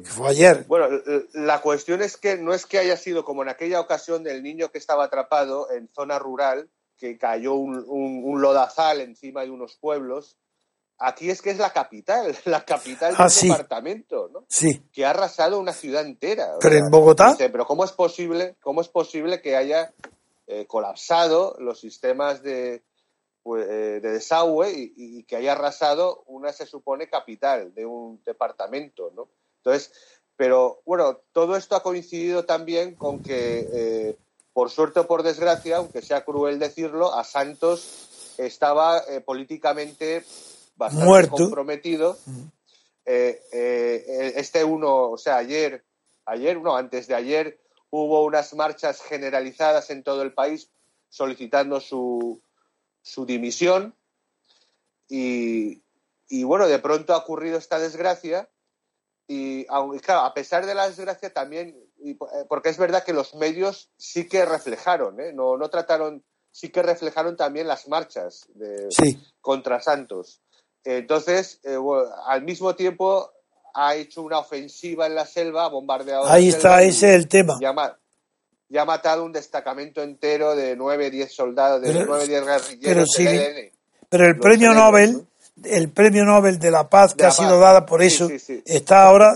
Fue ayer. Bueno, la cuestión es que no es que haya sido como en aquella ocasión del niño que estaba atrapado en zona rural, que cayó un, lodazal encima de unos pueblos. Aquí es que es la capital, la capital del ah, departamento, ¿no? Sí. Que ha arrasado una ciudad entera. Pero en Bogotá. pero ¿cómo es posible, cómo es posible que haya eh, colapsado los sistemas de, pues, eh, de desagüe y, y, que haya arrasado una, se supone, capital de un departamento, ¿no? Entonces, pero bueno, todo esto ha coincidido también con que, eh, por suerte o por desgracia, aunque sea cruel decirlo, a Santos estaba eh, políticamente bastante comprometido. Eh, eh, este uno, o sea, ayer, ayer, no, antes de ayer, hubo unas marchas generalizadas en todo el país solicitando su, su dimisión. Y, y, bueno, de pronto ha ocurrido esta desgracia y, claro, a pesar de la desgracia también, eh, porque es verdad que los medios sí que reflejaron, ¿eh? no, no trataron, sí que reflejaron también las marchas de, contra Santos. Entonces, eh, al mismo tiempo ha hecho una ofensiva en la selva, ha bombardeado. Ahí está, ese es el tema. Ya, ha matado un destacamento entero de 9, 10 soldados, de pero, 9, 10 guerrilleros. Pero, pero el premio Nobel, el premio Nobel de la Paz que ha sido dada por eso, está ahora,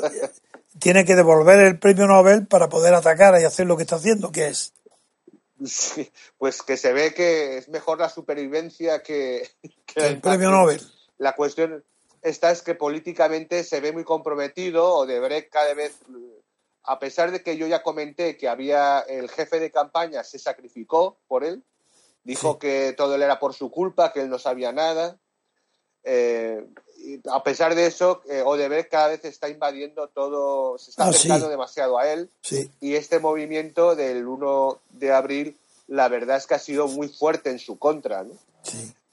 tiene que devolver el premio Nobel para poder atacar y hacer lo que está haciendo, que es. pues que se ve que es mejor la supervivencia que, que el, premio Nobel. La cuestión esta es que políticamente se ve muy comprometido o de cada vez, a pesar de que yo ya comenté que había el jefe de campaña se sacrificó por él, dijo que todo él era por su culpa, que él no sabía nada. Eh, a pesar de eso, eh, Odebrecht cada vez está invadiendo todo, se está ah, acercando demasiado a él. Y este movimiento del 1 de abril, la verdad es que ha sido muy fuerte en su contra. ¿no?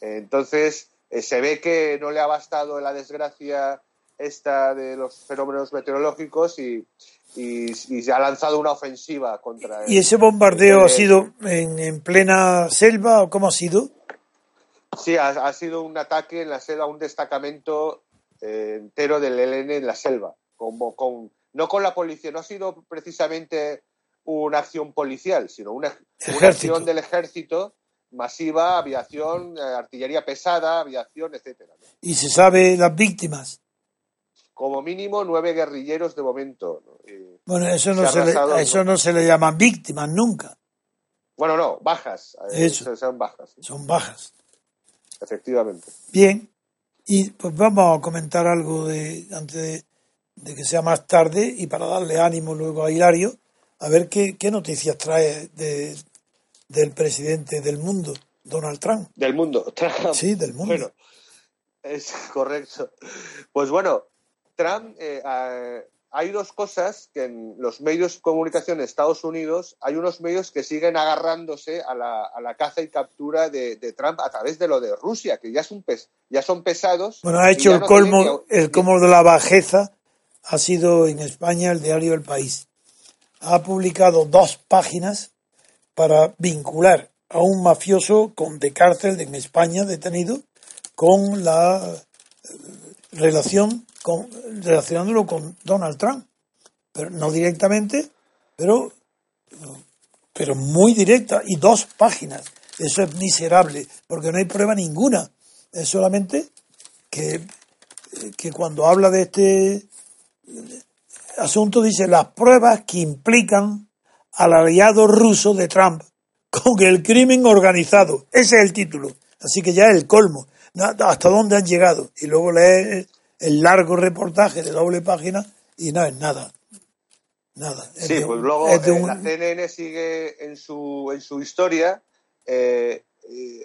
entonces, eh, se ve que no le ha bastado la desgracia esta de los fenómenos meteorológicos y, y, se ha lanzado una ofensiva contra él. ¿Y ese bombardeo ha sido en, plena selva o cómo ha sido? Sí, ha, sido un ataque en la selva, un destacamento eh, entero del ELN en la selva, como con, no con la policía, no ha sido precisamente una acción policial, sino una, una acción del ejército masiva, aviación, eh, artillería pesada, aviación, etcétera. ¿Y se sabe las víctimas? Como mínimo nueve guerrilleros de momento. bueno, eso, no se, le, eso no se le llaman víctimas nunca. Bueno, no, bajas. Eh, eso. Son bajas. Son bajas. Efectivamente. Bien. Y pues vamos a comentar algo de, antes de, que sea más tarde y para darle ánimo luego a Hilario, a ver qué, qué noticias trae de, del presidente del mundo, Donald Trump. Del mundo, Trump. Sí, del mundo. Bueno, es correcto. Pues bueno, Trump, eh, hay dos cosas que en los medios de comunicación de Estados Unidos, hay unos medios que siguen agarrándose a la, a la caza y captura de, Trump a través de lo de Rusia, que ya, son, pes, ya son pesados. Bueno, ha hecho el colmo, el colmo de la bajeza, ha sido en España el diario El País. Ha publicado dos páginas para vincular a un mafioso con de cárcel en España detenido con la eh, relación con, relacionándolo con Donald Trump pero no directamente pero pero muy directa y dos páginas eso es miserable porque no hay prueba ninguna es solamente que, que cuando habla de este asunto dice las pruebas que implican al aliado ruso de Trump con el crimen organizado. Ese es el título. Así que ya es el colmo. ¿Hasta dónde han llegado? Y luego lees el largo reportaje de doble página y no es nada. Nada. sí, pues luego eh, la CNN sigue en su, en su historia. Eh,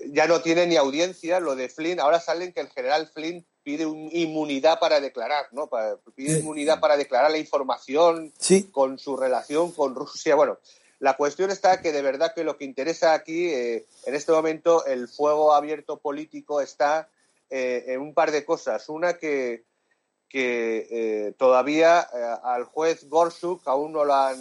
ya no tiene ni audiencia lo de Flynn. Ahora salen que el general Flynn pide inmunidad para declarar, ¿no? pide inmunidad para declarar la información con su relación con Rusia. Bueno, la cuestión está que de verdad que lo que interesa aquí, eh, en este momento, el fuego abierto político está eh, en un par de cosas. Una que, que eh, todavía al juez Gorsuch aún no lo, han,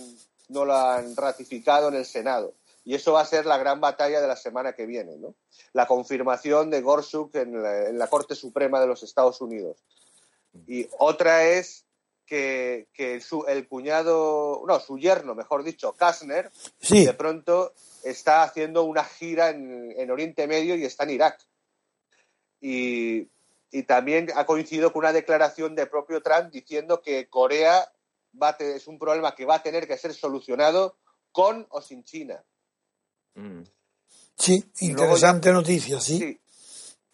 no lo han ratificado en el Senado. Y eso va a ser la gran batalla de la semana que viene, ¿no? La confirmación de Gorsuch en la, Corte Suprema de los Estados Unidos. Y otra es que, su, el cuñado, no, su yerno, mejor dicho, Kastner, de pronto está haciendo una gira en, Oriente Medio y está en Irak. Y, y, también ha coincidido con una declaración de propio Trump diciendo que Corea va es un problema que va a tener que ser solucionado con o sin China. Mm. Sí, interesante noticia, sí.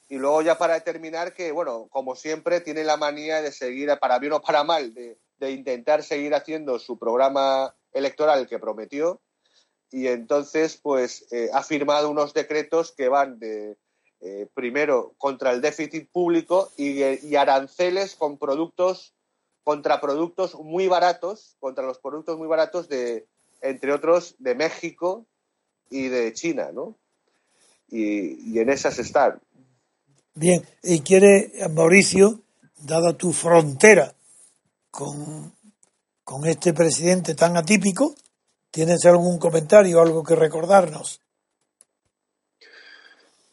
Y luego ya para terminar que, bueno, como siempre, tiene la manía de seguir, para bien o para mal, de, intentar seguir haciendo su programa electoral que prometió. Y entonces, pues, eh, ha firmado unos decretos que van de, eh, primero, contra el déficit público y, y aranceles con productos, contra productos muy baratos, contra los productos muy baratos de, entre otros, de México y de China, ¿no? Y, en esas están. Bien, y quiere, Mauricio, dada tu frontera con, con este presidente tan atípico, ¿tienes algún comentario, algo que recordarnos?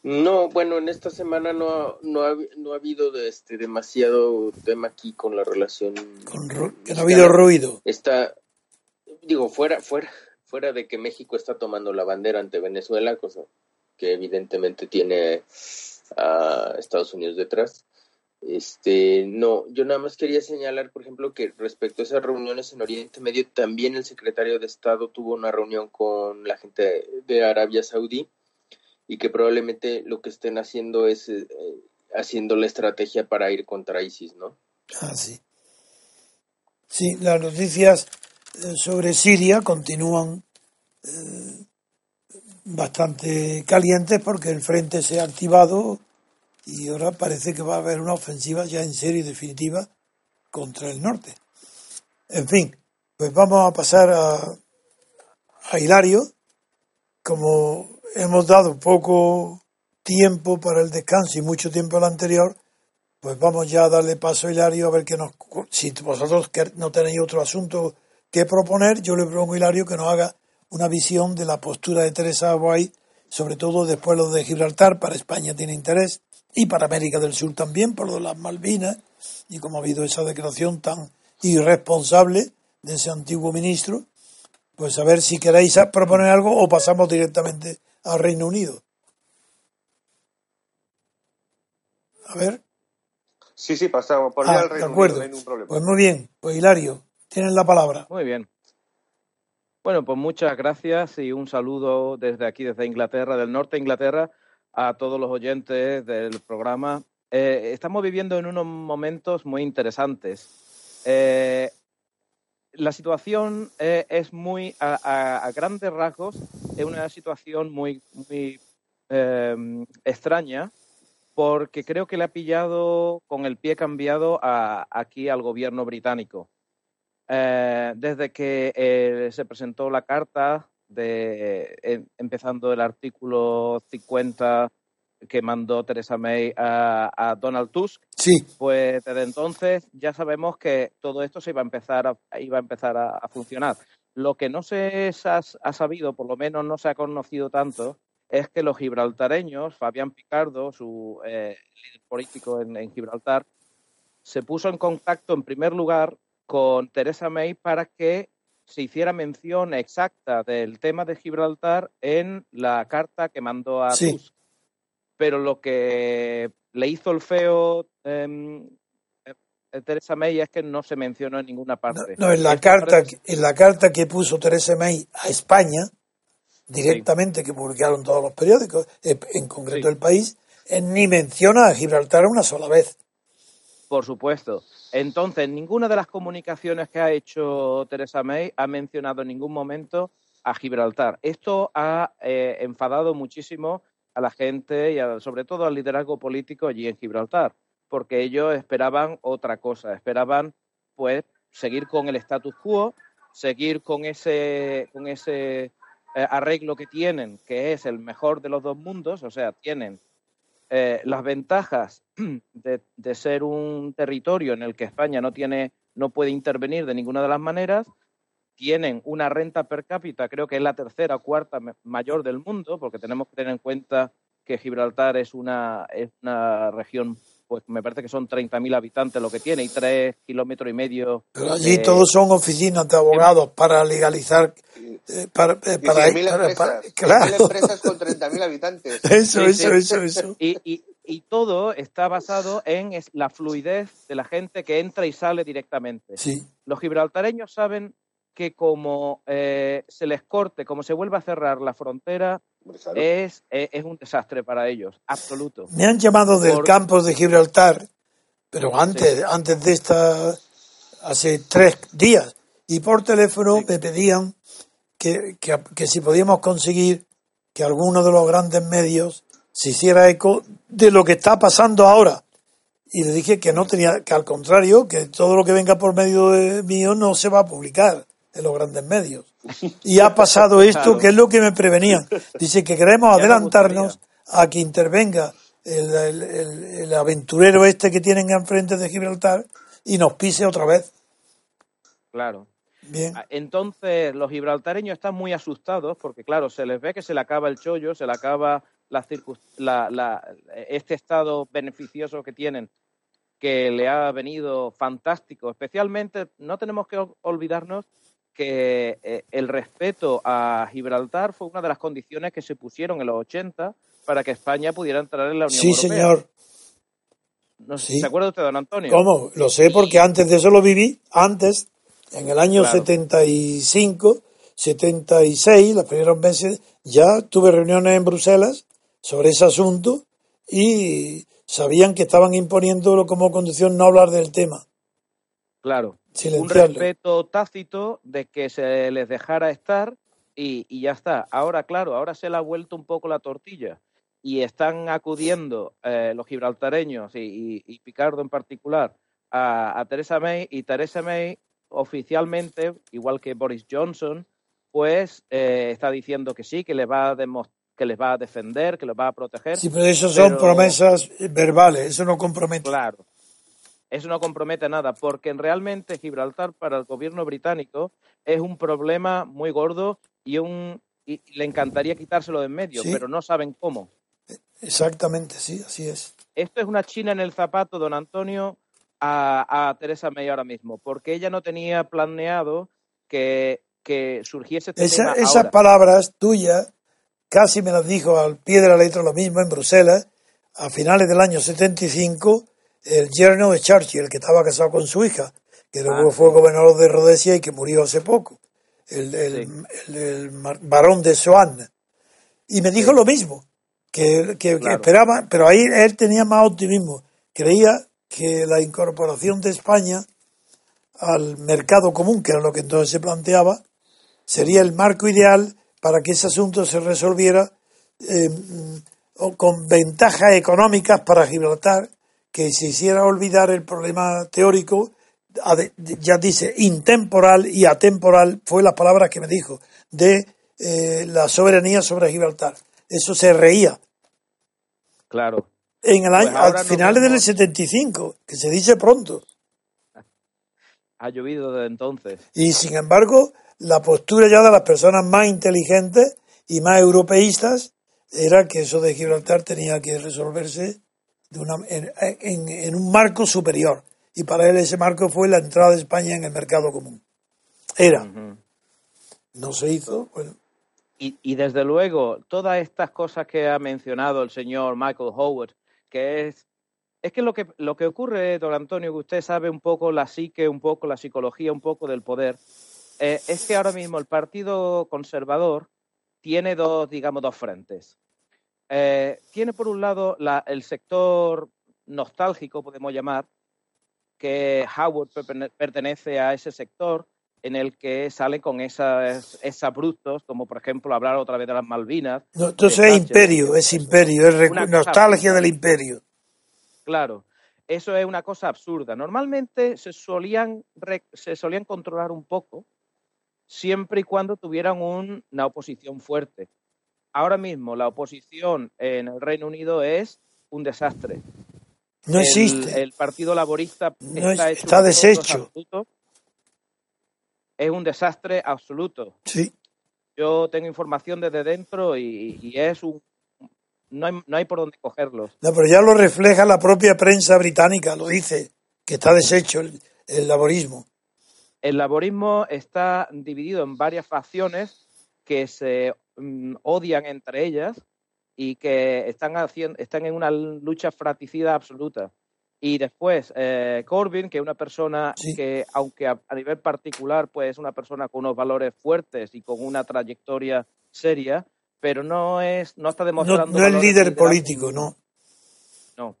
No, bueno, en esta semana no, no, ha, no ha habido este, demasiado tema aquí con la relación. que no ha habido ruido. Está, digo, fuera, fuera, fuera de que México está tomando la bandera ante Venezuela, cosa que evidentemente tiene a Estados Unidos detrás. Este, no, yo nada más quería señalar, por ejemplo, que respecto a esas reuniones en Oriente Medio, también el secretario de Estado tuvo una reunión con la gente de Arabia Saudí y que probablemente lo que estén haciendo es eh, haciendo la estrategia para ir contra ISIS, ¿no? Ah, sí. Sí, las noticias eh, sobre Siria continúan eh, bastante calientes porque el frente se ha activado y ahora parece que va a haber una ofensiva ya en serio y definitiva contra el norte. En fin, pues vamos a pasar a, a Hilario. Como hemos dado poco tiempo para el descanso y mucho tiempo al anterior, pues vamos ya a darle paso a Hilario a ver que nos... Si vosotros no tenéis otro asunto que proponer, yo le propongo a Hilario que nos haga una visión de la postura de Teresa Aguay, sobre todo después lo de Gibraltar, para España tiene interés, y para América del Sur también, por lo de las Malvinas, y como ha habido esa declaración tan irresponsable de ese antiguo ministro, pues a ver si queréis proponer algo o pasamos directamente al Reino Unido. A ver. Sí, sí, pasamos por ah, al Reino Unido, no hay ningún problema. Pues muy bien, pues Hilario, Tienes la palabra. Muy bien. Bueno, pues muchas gracias y un saludo desde aquí, desde Inglaterra, del norte de Inglaterra, a todos los oyentes del programa. Eh, estamos viviendo en unos momentos muy interesantes. Eh, la situación eh, es muy, a, grandes rasgos, es una situación muy, muy extraña porque creo que le ha pillado con el pie cambiado aquí al gobierno británico. Eh, desde que eh, se presentó la carta, de, eh, empezando el artículo 50 que mandó Theresa May a, Donald Tusk, sí. pues desde entonces ya sabemos que todo esto se iba a empezar a, iba a, empezar a, funcionar. Lo que no se ha, sabido, por lo menos no se ha conocido tanto, es que los gibraltareños, Fabián Picardo, su líder político en Gibraltar, se puso en contacto en primer lugar con Teresa May para que se hiciera mención exacta del tema de Gibraltar en la carta que mandó a Tusk. Pero lo que le hizo el feo em, eh, Teresa May es que no se mencionó en ninguna parte. No, en la carta, en la carta que puso Teresa May a España, directamente que publicaron todos los periódicos, eh, en concreto el país, eh, ni menciona a Gibraltar una sola vez. Por supuesto. Entonces, ninguna de las comunicaciones que ha hecho Teresa May ha mencionado en ningún momento a Gibraltar. Esto ha eh, enfadado muchísimo a la gente y sobre todo al liderazgo político allí en Gibraltar, porque ellos esperaban otra cosa, esperaban pues seguir con el status quo, seguir con ese, con ese eh, arreglo que tienen, que es el mejor de los dos mundos, o sea, tienen eh, las ventajas de, ser un territorio en el que España no tiene, no puede intervenir de ninguna de las maneras, tienen una renta per cápita, creo que es la tercera o cuarta mayor del mundo, porque tenemos que tener en cuenta que Gibraltar es una, es una región pues me parece que son 30.000 habitantes lo que tiene y tres kilómetros y medio. Pero allí todos son oficinas de abogados para legalizar. Eh, para, eh, para, empresas, claro. empresas con 30.000 habitantes. Eso, eso, eso, eso. Y, y, y, todo está basado en la fluidez de la gente que entra y sale directamente. Sí. Los gibraltareños saben que como eh, se les corte, como se vuelva a cerrar la frontera, es, es, un desastre para ellos, absoluto. Me han llamado del campo de Gibraltar, pero antes, antes de esta, hace tres días, y por teléfono me pedían que, que, que si podíamos conseguir que alguno de los grandes medios se hiciera eco de lo que está pasando ahora. Y le dije que no tenía, que al contrario, que todo lo que venga por medio de mío no se va a publicar en los grandes medios. Y ha pasado esto, que es lo que me prevenían. Dice que queremos adelantarnos a que intervenga el, aventurero este que tienen enfrente de Gibraltar y nos pise otra vez. Claro. Bien. Ah, entonces, los gibraltareños están muy asustados porque, claro, se les ve que se le acaba el chollo, se le acaba este estado beneficioso que tienen, que le ha venido fantástico. Especialmente, no tenemos que olvidarnos que eh, el respeto a Gibraltar fue una de las condiciones que se pusieron en los 80 para que España pudiera entrar en la Unión Europea. Sí, señor. ¿Se acuerda usted, don Antonio? ¿Cómo? Lo sé porque antes de eso lo viví, antes, en el año 75, 76, los primeros meses, ya tuve reuniones en Bruselas sobre ese asunto y sabían que estaban imponiéndolo como condición no hablar del tema. Claro un respeto tácito de que se les dejara estar y, ya está. Ahora, claro, ahora se le ha vuelto un poco la tortilla y están acudiendo eh, los gibraltareños y, Picardo en particular a, a Theresa May y Theresa May oficialmente, igual que Boris Johnson, pues eh, está diciendo que sí, que les va a que les va a defender, que les va a proteger. Sí, pero eso son promesas verbales, eso no compromete. Claro, eso no compromete nada, porque realmente Gibraltar para el gobierno británico es un problema muy gordo y, un, le encantaría quitárselo de en medio, pero no saben cómo. Exactamente, sí, así es. Esto es una china en el zapato, don Antonio, a, a Teresa May ahora mismo, porque ella no tenía planeado que, que surgiese este Esas palabras tuyas casi me las dijo al pie de la letra lo mismo en Bruselas a finales del año 75 el yerno de Churchill, que estaba casado con su hija, que luego ah, fue gobernador de Rhodesia y que murió hace poco, el, el, barón de Swan. Y me dijo lo mismo, que, que, esperaba, pero ahí él tenía más optimismo. Creía que la incorporación de España al mercado común, que era lo que entonces se planteaba, sería el marco ideal para que ese asunto se resolviera eh, con ventajas económicas para Gibraltar que se hiciera olvidar el problema teórico, ya dice intemporal y atemporal, fue las palabras que me dijo, de eh, la soberanía sobre Gibraltar. Eso se reía. Claro. En el pues año, a finales del 75, que se dice pronto. Ha llovido desde entonces. Y sin embargo, la postura ya de las personas más inteligentes y más europeístas era que eso de Gibraltar tenía que resolverse en, un marco superior. Y para él ese marco fue la entrada de España en el mercado común. Era. No se hizo. Y, y, desde luego, todas estas cosas que ha mencionado el señor Michael Howard, que es. Es que lo que, lo que ocurre, don Antonio, que usted sabe un poco la psique, un poco la psicología, un poco del poder, eh, es que ahora mismo el Partido Conservador tiene dos, digamos, dos frentes. Eh, tiene por un lado el sector nostálgico, podemos llamar, que Howard pertenece a ese sector en el que sale con esas, esas brutos, como por ejemplo hablar otra vez de las Malvinas. entonces es imperio, es imperio, es nostalgia del imperio. Claro, eso es una cosa absurda. Normalmente se solían, se solían controlar un poco siempre y cuando tuvieran una oposición fuerte ahora mismo la oposición en el Reino Unido es un desastre. No existe. El Partido Laborista está, deshecho. Es un desastre absoluto. Sí. Yo tengo información desde dentro y, es un. No hay, no hay, por dónde cogerlos. No, pero ya lo refleja la propia prensa británica, lo dice, que está deshecho el laborismo. El laborismo está dividido en varias facciones que se Mm, odian entre ellas y que están, haciendo, están en una lucha fratricida absoluta. Y después, eh, Corbyn, que es una persona que, aunque a, nivel particular, pues es una persona con unos valores fuertes y con una trayectoria seria, pero no es no está demostrando no, es líder político, no. No.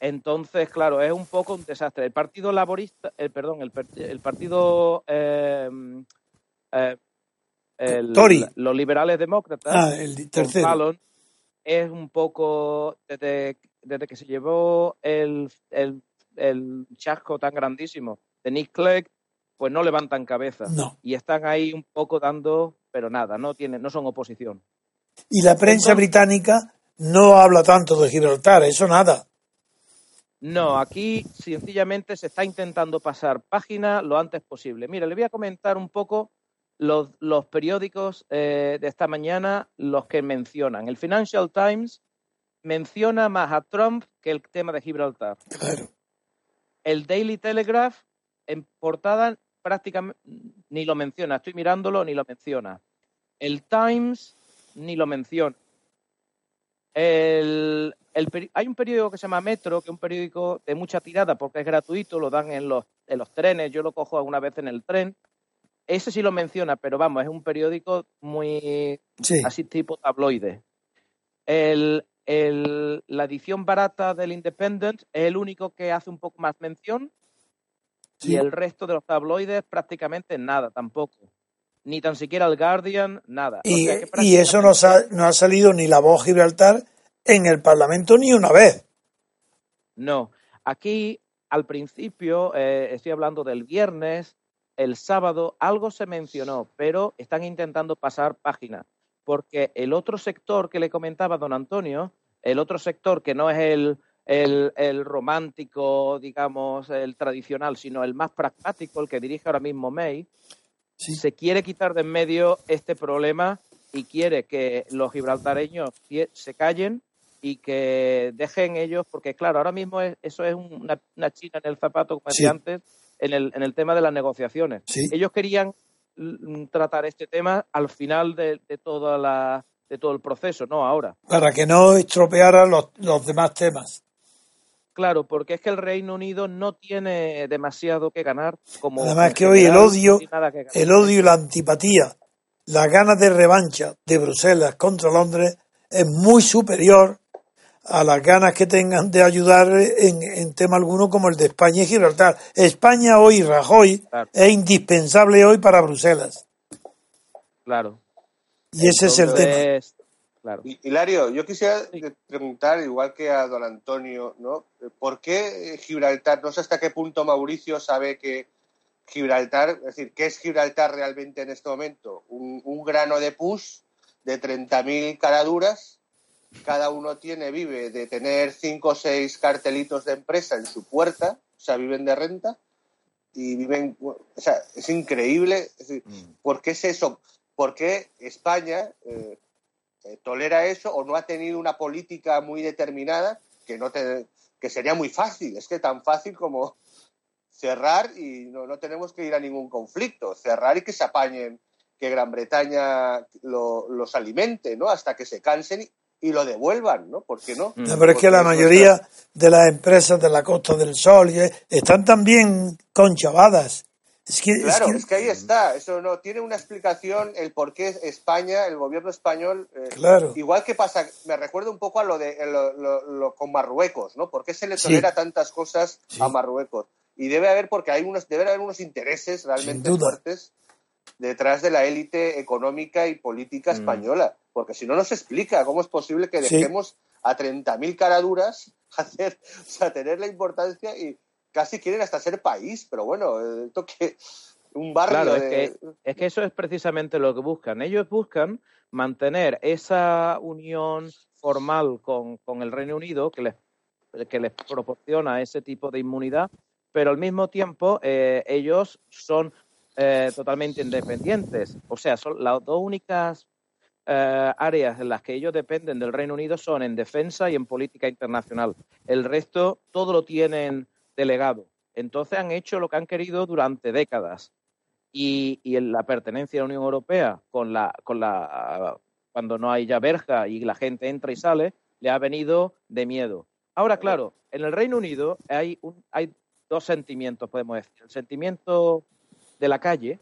Entonces, claro, es un poco un desastre. El Partido Laborista, el perdón, el, el Partido eh, eh, los liberales demócratas, ah, el tercero. es un poco desde, desde que se llevó el, el, el chasco tan grandísimo de Nick Clegg, pues no levantan cabeza. Y están ahí un poco dando, pero nada, no tienen, no son oposición. Y la prensa británica no habla tanto de Gibraltar, eso nada. No, aquí sencillamente se está intentando pasar página lo antes posible. Mira, le voy a comentar un poco los, los periódicos eh, de esta mañana, los que mencionan. El Financial Times menciona más a Trump que el tema de Gibraltar. Claro. El Daily Telegraph en portada prácticamente ni lo menciona. Estoy mirándolo, ni lo menciona. El Times ni lo menciona. El, hay un periódico que se llama Metro, que es un periódico de mucha tirada porque es gratuito, lo dan en los, en los trenes, yo lo cojo alguna vez en el tren. Ese sí lo menciona, pero vamos, es un periódico muy así tipo tabloide. El, el, la edición barata del Independent es el único que hace un poco más mención y el resto de los tabloides prácticamente nada tampoco. Ni tan siquiera el Guardian, nada. Y, eso no ha, no ha salido ni la voz Gibraltar en el Parlamento ni una vez. No, aquí al principio, eh, estoy hablando del viernes, el sábado, algo se mencionó, pero están intentando pasar página, porque el otro sector que le comentaba don Antonio, el otro sector que no es el, el, romántico, digamos, el tradicional, sino el más pragmático, el que dirige ahora mismo May, se quiere quitar de en medio este problema y quiere que los gibraltareños se callen y que dejen ellos, porque claro, ahora mismo eso es una, china en el zapato, como decía antes, en el, en el tema de las negociaciones. Ellos querían tratar este tema al final de, de, toda la, de todo el proceso, no ahora. Para que no estropeara los, los demás temas. Claro, porque es que el Reino Unido no tiene demasiado que ganar. Como Además que hoy el odio, el odio y la antipatía, la ganas de revancha de Bruselas contra Londres es muy superior a las ganas que tengan de ayudar en, tema alguno como el de España y Gibraltar. España hoy, Rajoy, es indispensable hoy para Bruselas. Claro. Y ese es el tema. Hilario, yo quisiera preguntar, igual que a don Antonio, ¿no? ¿Por qué Gibraltar, no sé hasta qué punto Mauricio sabe que Gibraltar, es decir, ¿qué es Gibraltar realmente en este momento? Un, grano de pus de 30.000 caraduras, cada uno tiene, vive de tener cinco o seis cartelitos de empresa en su puerta, o sea, viven de renta, y viven, o sea, es increíble, mm. ¿por qué es eso? ¿Por qué España... Eh, eh, tolera eso o no ha tenido una política muy determinada que no que sería muy fácil, es que tan fácil como cerrar y no, no tenemos que ir a ningún conflicto, cerrar y que se apañen, que Gran Bretaña los alimente, ¿no? Hasta que se cansen y, lo devuelvan, ¿no? ¿Por qué no? pero es que la mayoría de las empresas de la Costa del Sol están también conchavadas claro, es que... ahí está. Eso no tiene una explicación el por qué España, el gobierno español, eh, claro. igual que pasa, me recuerda un poco a lo de lo, con Marruecos, ¿no? ¿Por qué se le tolera tantas cosas a Marruecos? Y debe haber, porque hay unos, debe haber unos intereses realmente fuertes detrás de la élite económica y política mm. española, porque si no nos explica cómo es posible que dejemos a 30.000 caraduras hacer, o sea, tener la importancia y, casi quieren hasta ser país, pero bueno, esto que un barrio. Claro, es, que, es que eso es precisamente lo que buscan. Ellos buscan mantener esa unión formal con, el Reino Unido que les, que les proporciona ese tipo de inmunidad, pero al mismo tiempo eh, ellos son eh, totalmente independientes. O sea, son las dos únicas eh, áreas en las que ellos dependen del Reino Unido son en defensa y en política internacional. El resto todo lo tienen delegado. Entonces han hecho lo que han querido durante décadas. Y, y en la pertenencia a la Unión Europea, con la, con la, cuando no hay ya verja y la gente entra y sale, le ha venido de miedo. Ahora, claro, en el Reino Unido hay, un, hay dos sentimientos, podemos decir. El sentimiento de la calle.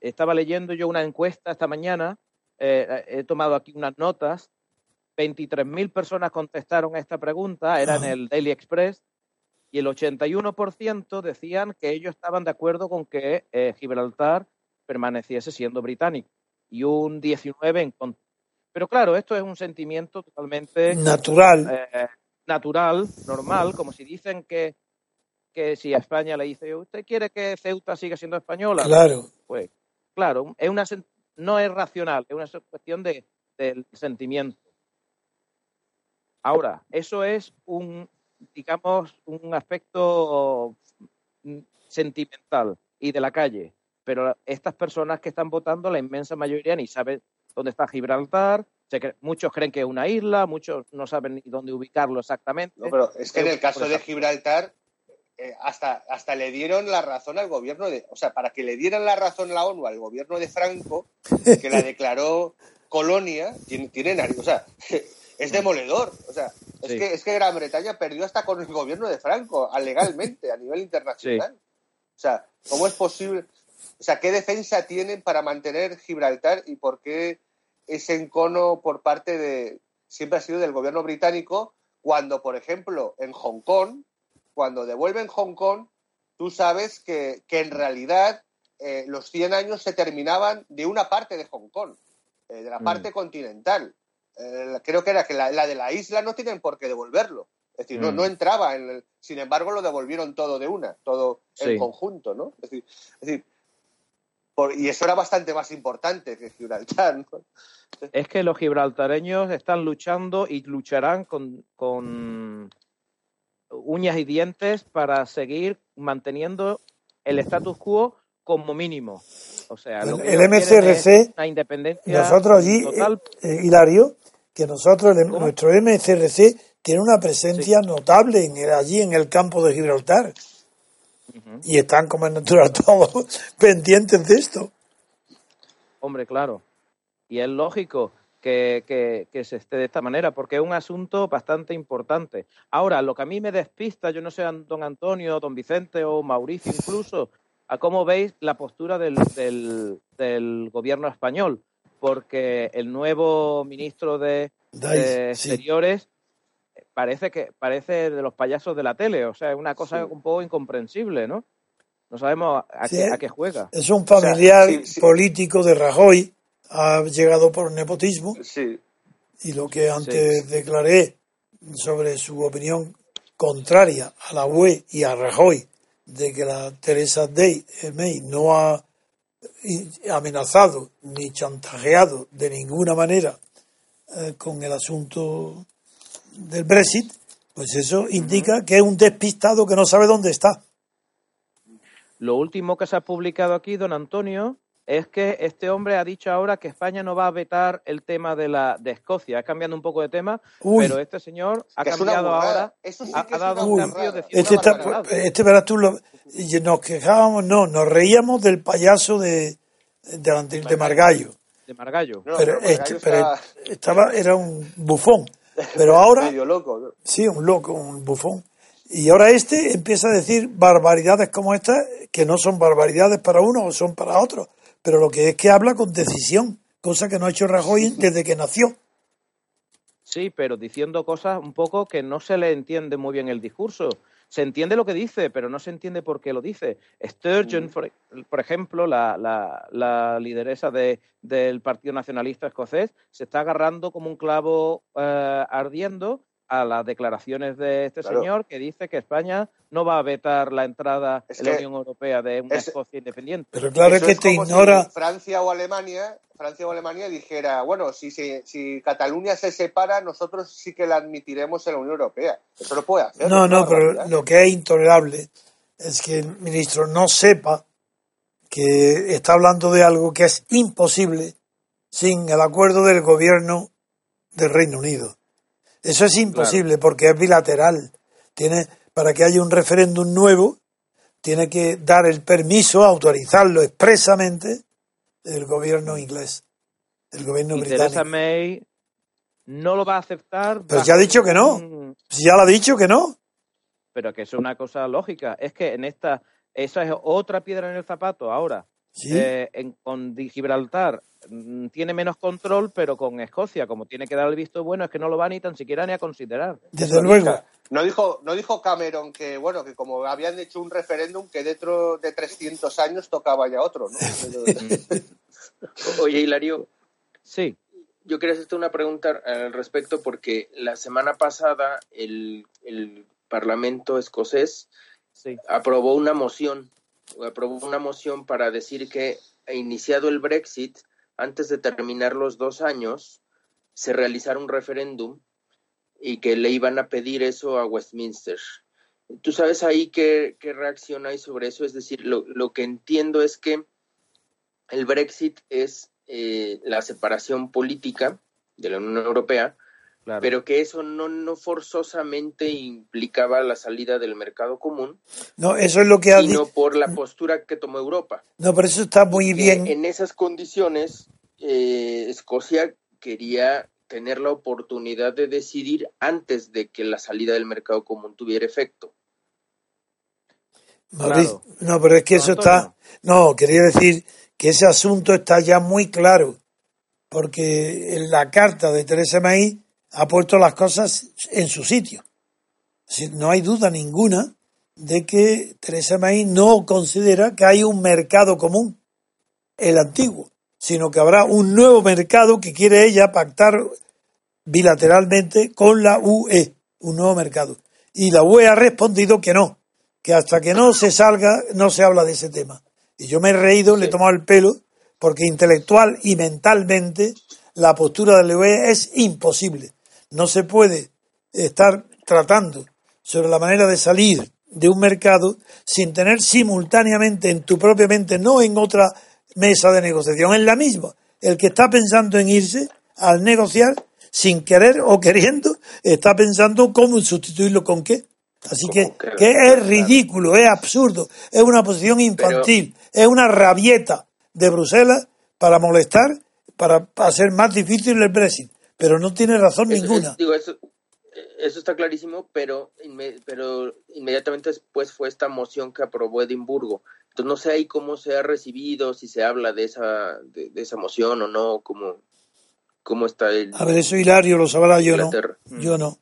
Estaba leyendo yo una encuesta esta mañana eh, he tomado aquí unas notas, 23.000 personas contestaron a esta pregunta, era en el Daily Express, y el 81% decían que ellos estaban de acuerdo con que eh, Gibraltar permaneciese siendo británico y un 19 en contra. Pero claro, esto es un sentimiento totalmente natural, eh, natural, normal, como si dicen que, que si a España le dice, ¿usted quiere que Ceuta siga siendo española? Claro. Pues claro, es una, no es racional, es una cuestión de, del sentimiento. Ahora, eso es un, digamos, un aspecto mm, sentimental y de la calle. Pero estas personas que están votando, la inmensa mayoría ni saben dónde está Gibraltar. muchos creen que es una isla, muchos no saben ni dónde ubicarlo exactamente. No, pero es que en el caso de Gibraltar, eh, hasta, hasta le dieron la razón al gobierno de. O sea, para que le dieran la razón la ONU al gobierno de Franco, que la declaró colonia, tienen. O sea, es demoledor. O sea, es, que, es que Gran Bretaña perdió hasta con el gobierno de Franco, legalmente, a nivel internacional. O sea, ¿cómo es posible? O sea, ¿qué defensa tienen para mantener Gibraltar y por qué ese encono por parte de. siempre ha sido del gobierno británico, cuando, por ejemplo, en Hong Kong, cuando devuelven Hong Kong, tú sabes que, en realidad eh, los 100 años se terminaban de una parte de Hong Kong, eh, de la mm. parte continental. Eh, creo que era que la, de la isla no tienen por qué devolverlo. Es decir, no, no mm. entraba en el, sin embargo lo devolvieron todo de una, todo en conjunto, ¿no? Es decir, y eso era bastante más importante que Gibraltar, ¿no? Es que los gibraltareños están luchando y lucharán con, con uñas y dientes para seguir manteniendo el status quo como mínimo. O sea, el, MCRC, independencia nosotros allí, eh, eh, Hilario, que nosotros, nuestro MCRC tiene una presencia notable allí en el campo de Gibraltar. Y están como es natural todos pendientes de esto. Hombre, claro. Y es lógico que, que, se esté de esta manera, porque es un asunto bastante importante. Ahora, lo que a mí me despista, yo no sé, don Antonio, don Vicente o Mauricio incluso, a cómo veis la postura del, del, del gobierno español porque el nuevo ministro de, Exteriores parece que parece de los payasos de la tele, o sea, es una cosa un poco incomprensible, ¿no? No sabemos a, qué, juega. Es un familiar político de Rajoy, ha llegado por nepotismo. Y lo que antes declaré sobre su opinión contraria a la UE y a Rajoy de que la Teresa Day, May no ha amenazado ni chantajeado de ninguna manera eh, con el asunto del Brexit, pues eso indica que es un despistado que no sabe dónde está. Lo último que se ha publicado aquí, don Antonio, es que este hombre ha dicho ahora que España no va a vetar el tema de la de Escocia. Cambiando un poco de tema, pero este señor ha cambiado ahora, ha, dado un cambio de Este, este verás tú, lo, nos quejábamos, no, nos reíamos del payaso de, de, de Margallo. De Margallo. pero, este, pero estaba, era un bufón. Pero ahora... loco. Sí, un loco, un bufón. Y ahora este empieza a decir barbaridades como estas, que no son barbaridades para uno o son para otro pero lo que es que habla con decisión, cosa que no ha hecho Rajoy desde que nació. Sí, pero diciendo cosas un poco que no se le entiende muy bien el discurso. Se entiende lo que dice, pero no se entiende por qué lo dice. Sturgeon, mm. por, ejemplo, la, la, lideresa de, del Partido Nacionalista Escocés, se está agarrando como un clavo eh, ardiendo a las declaraciones de este señor que dice que España no va a vetar la entrada en la Unión Europea de una Escocia independiente. Pero claro que te ignora. Francia o Alemania, Francia o Alemania dijera, bueno, si, si, Cataluña se separa, nosotros sí que la admitiremos en la Unión Europea. Eso lo puede hacer. No, no, pero lo que es intolerable es que el ministro no sepa que está hablando de algo que es imposible sin el acuerdo del gobierno del Reino Unido. Eso es imposible porque es bilateral. Tiene, para que haya un referéndum nuevo, tiene que dar el permiso, autorizarlo expresamente el gobierno inglés, el gobierno y británico. Theresa May no lo va a aceptar. Pero ya ha dicho que no. Ya lo ha dicho que no. Pero que es una cosa lógica. Es que en esta, esa es otra piedra en el zapato ahora. Eh, con Gibraltar mm, tiene menos control, pero con Escocia, como tiene que dar el visto bueno, es que no lo va ni tan siquiera ni a considerar. Desde luego. No dijo, no dijo Cameron que, bueno, que como habían hecho un referéndum, que dentro de 300 años tocaba ya otro, ¿no? Oye, Hilario. Sí. Yo quería hacerte una pregunta al respecto porque la semana pasada el, Parlamento escocés aprobó una moción, aprobó una moción para decir que iniciado el Brexit, antes de terminar los dos años, se realizara un referéndum y que le iban a pedir eso a Westminster. ¿Tú sabes ahí qué, reacción hay sobre eso? Es decir, lo, que entiendo es que el Brexit es eh, la separación política de la Unión Europea, pero que eso no, no forzosamente implicaba la salida del mercado común. No, eso es lo que ha Sino por la postura que tomó Europa. No, pero eso está muy bien. En esas condiciones, eh, Escocia quería tener la oportunidad de decidir antes de que la salida del mercado común tuviera efecto. No, pero es que eso está. No, quería decir que ese asunto está ya muy claro, porque en la carta de Teresa May ha puesto las cosas en su sitio. No hay duda ninguna de que Teresa May no considera que hay un mercado común, el antiguo sino que habrá un nuevo mercado que quiere ella pactar bilateralmente con la UE, un nuevo mercado. Y la UE ha respondido que no, que hasta que no se salga no se habla de ese tema. Y yo me he reído, le he tomado el pelo, porque intelectual y mentalmente la postura de la UE es imposible. No se puede estar tratando sobre la manera de salir de un mercado sin tener simultáneamente en tu propia mente, no en otra mesa de negociación, es la misma. El que está pensando en irse al negociar, sin querer o queriendo, está pensando cómo sustituirlo con qué. Así que, que es ridículo, es absurdo, es una posición infantil, es una rabieta de Bruselas para molestar, para hacer más difícil el Brexit. Pero no tiene razón ninguna. digo, eso, eso está clarísimo, pero, pero inmediatamente después fue esta moción que aprobó Edimburgo. Entonces no sé ahí cómo se ha recibido, si se habla de esa, de, esa moción o no, cómo, cómo está el... A ver, eso Hilario lo sabrá, yo no. Yo no.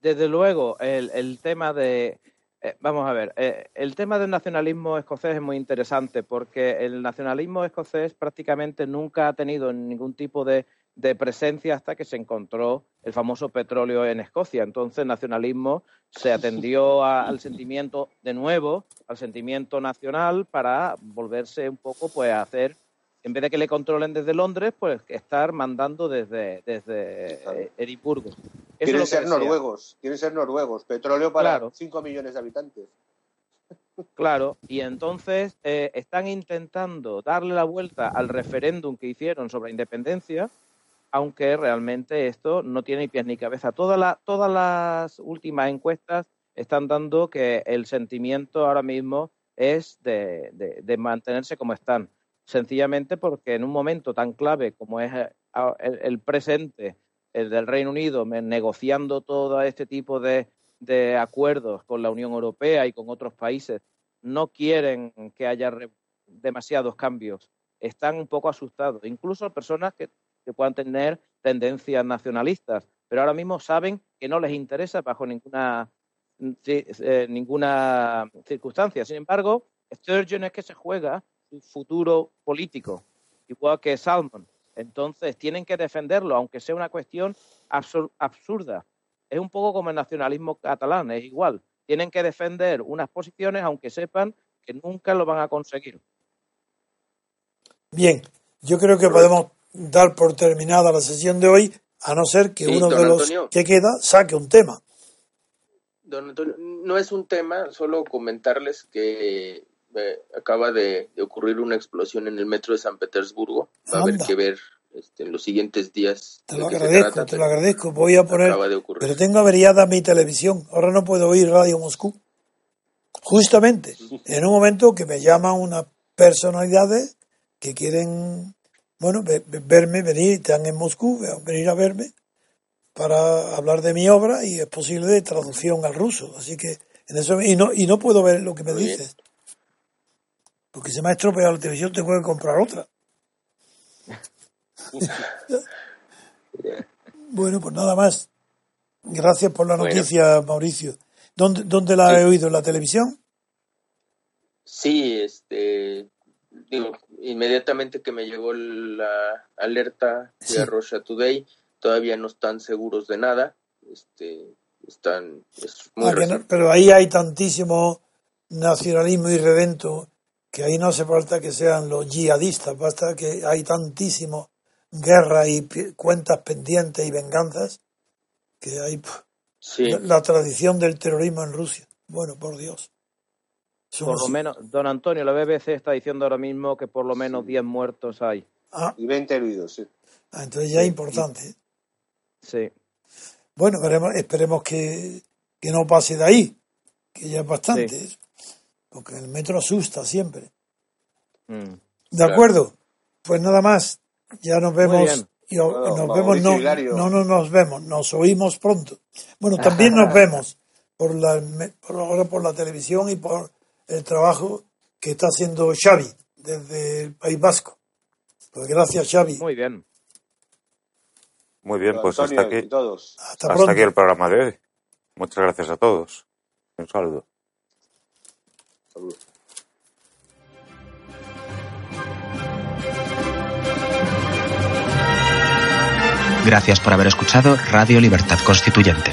Desde luego, el, el tema de... Eh, vamos a ver, eh, el tema del nacionalismo escocés es muy interesante porque el nacionalismo escocés prácticamente nunca ha tenido ningún tipo de de presencia hasta que se encontró el famoso petróleo en Escocia. Entonces, el nacionalismo se atendió al sentimiento de nuevo, al sentimiento nacional, para volverse un poco pues a hacer, en vez de que le controlen desde Londres, pues estar mandando desde, desde Edimburgo. quieren ser noruegos, quieren ser noruegos, petróleo para 5 millones de habitantes. Claro, y entonces eh, están intentando darle la vuelta al referéndum que hicieron sobre independencia, aunque realmente esto no tiene ni pies ni cabeza. Todas, las últimas encuestas están dando que el sentimiento ahora mismo es de, mantenerse como están, sencillamente porque en un momento tan clave como es eh, el, presente, el del Reino Unido, negociando todo este tipo de acuerdos con la Unión Europea y con otros países, no quieren que haya demasiados cambios. Están un poco asustados. Incluso personas que que puedan tener tendencias nacionalistas, pero ahora mismo saben que no les interesa bajo ninguna, eh, ninguna circunstancia. Sin embargo, Sturgeon es que se juega su futuro político, igual que Salmon. Entonces tienen que defenderlo, aunque sea una cuestión absurda. Es un poco como el nacionalismo catalán, es igual. Tienen que defender unas posiciones, aunque sepan que nunca lo van a conseguir. Bien, yo creo que podemos dar por terminada la sesión de hoy, a no ser que uno de los que queda saque un tema. Don Antonio, no es un tema, solo comentarles que eh, acaba de, ocurrir una explosión en el metro de San Petersburgo. Va a haber que ver este, en los siguientes días. Te lo agradezco, te lo agradezco. Voy a poner. Pero tengo averiada mi televisión. Ahora no puedo oír Radio Moscú. Justamente, en un momento que me llaman unas personalidades que quieren bueno, verme, venir, están en Moscú, venir a verme para hablar de mi obra y es posible de traducción al ruso. Así que en eso, y no, y no puedo ver lo que me dices. Porque se me ha estropeado la televisión, tengo que comprar otra. bueno, pues nada más. Gracias por la noticia, Mauricio. ¿Dónde, ¿Dónde la he oído? ¿En la televisión? Sí, este, digo, inmediatamente que me llegó la alerta de sí. Russia Today, todavía no están seguros de nada, este, están, ah, no, pero ahí hay tantísimo nacionalismo y redento que ahí no hace falta que sean los yihadistas, basta que hay tantísimo guerra y cuentas pendientes y venganzas que hay sí. la, la, tradición del terrorismo en Rusia. Bueno, por Dios. Por lo menos, don Antonio, la BBC está diciendo ahora mismo que por lo menos 10 muertos hay. Ah. Y 20 heridos, sí. Ah, entonces ya es importante. Sí. Bueno, veremos, esperemos que, que, no pase de ahí, que ya es bastante. Sí. Porque el metro asusta siempre. Mm, ¿De claro. acuerdo? Pues nada más. Ya nos vemos. Y bueno, nos vemos, no, no, no nos vemos, nos oímos pronto. Bueno, también nos vemos por la, por ahora por la televisión y por el trabajo que está haciendo Xavi desde el País Vasco. Pues gracias, Xavi. Muy bien. Muy bien, pues Antonio, hasta aquí, todos. hasta, hasta aquí el programa de hoy. Muchas gracias a todos. Un saludo. Salud. Gracias por haber escuchado Radio Libertad Constituyente.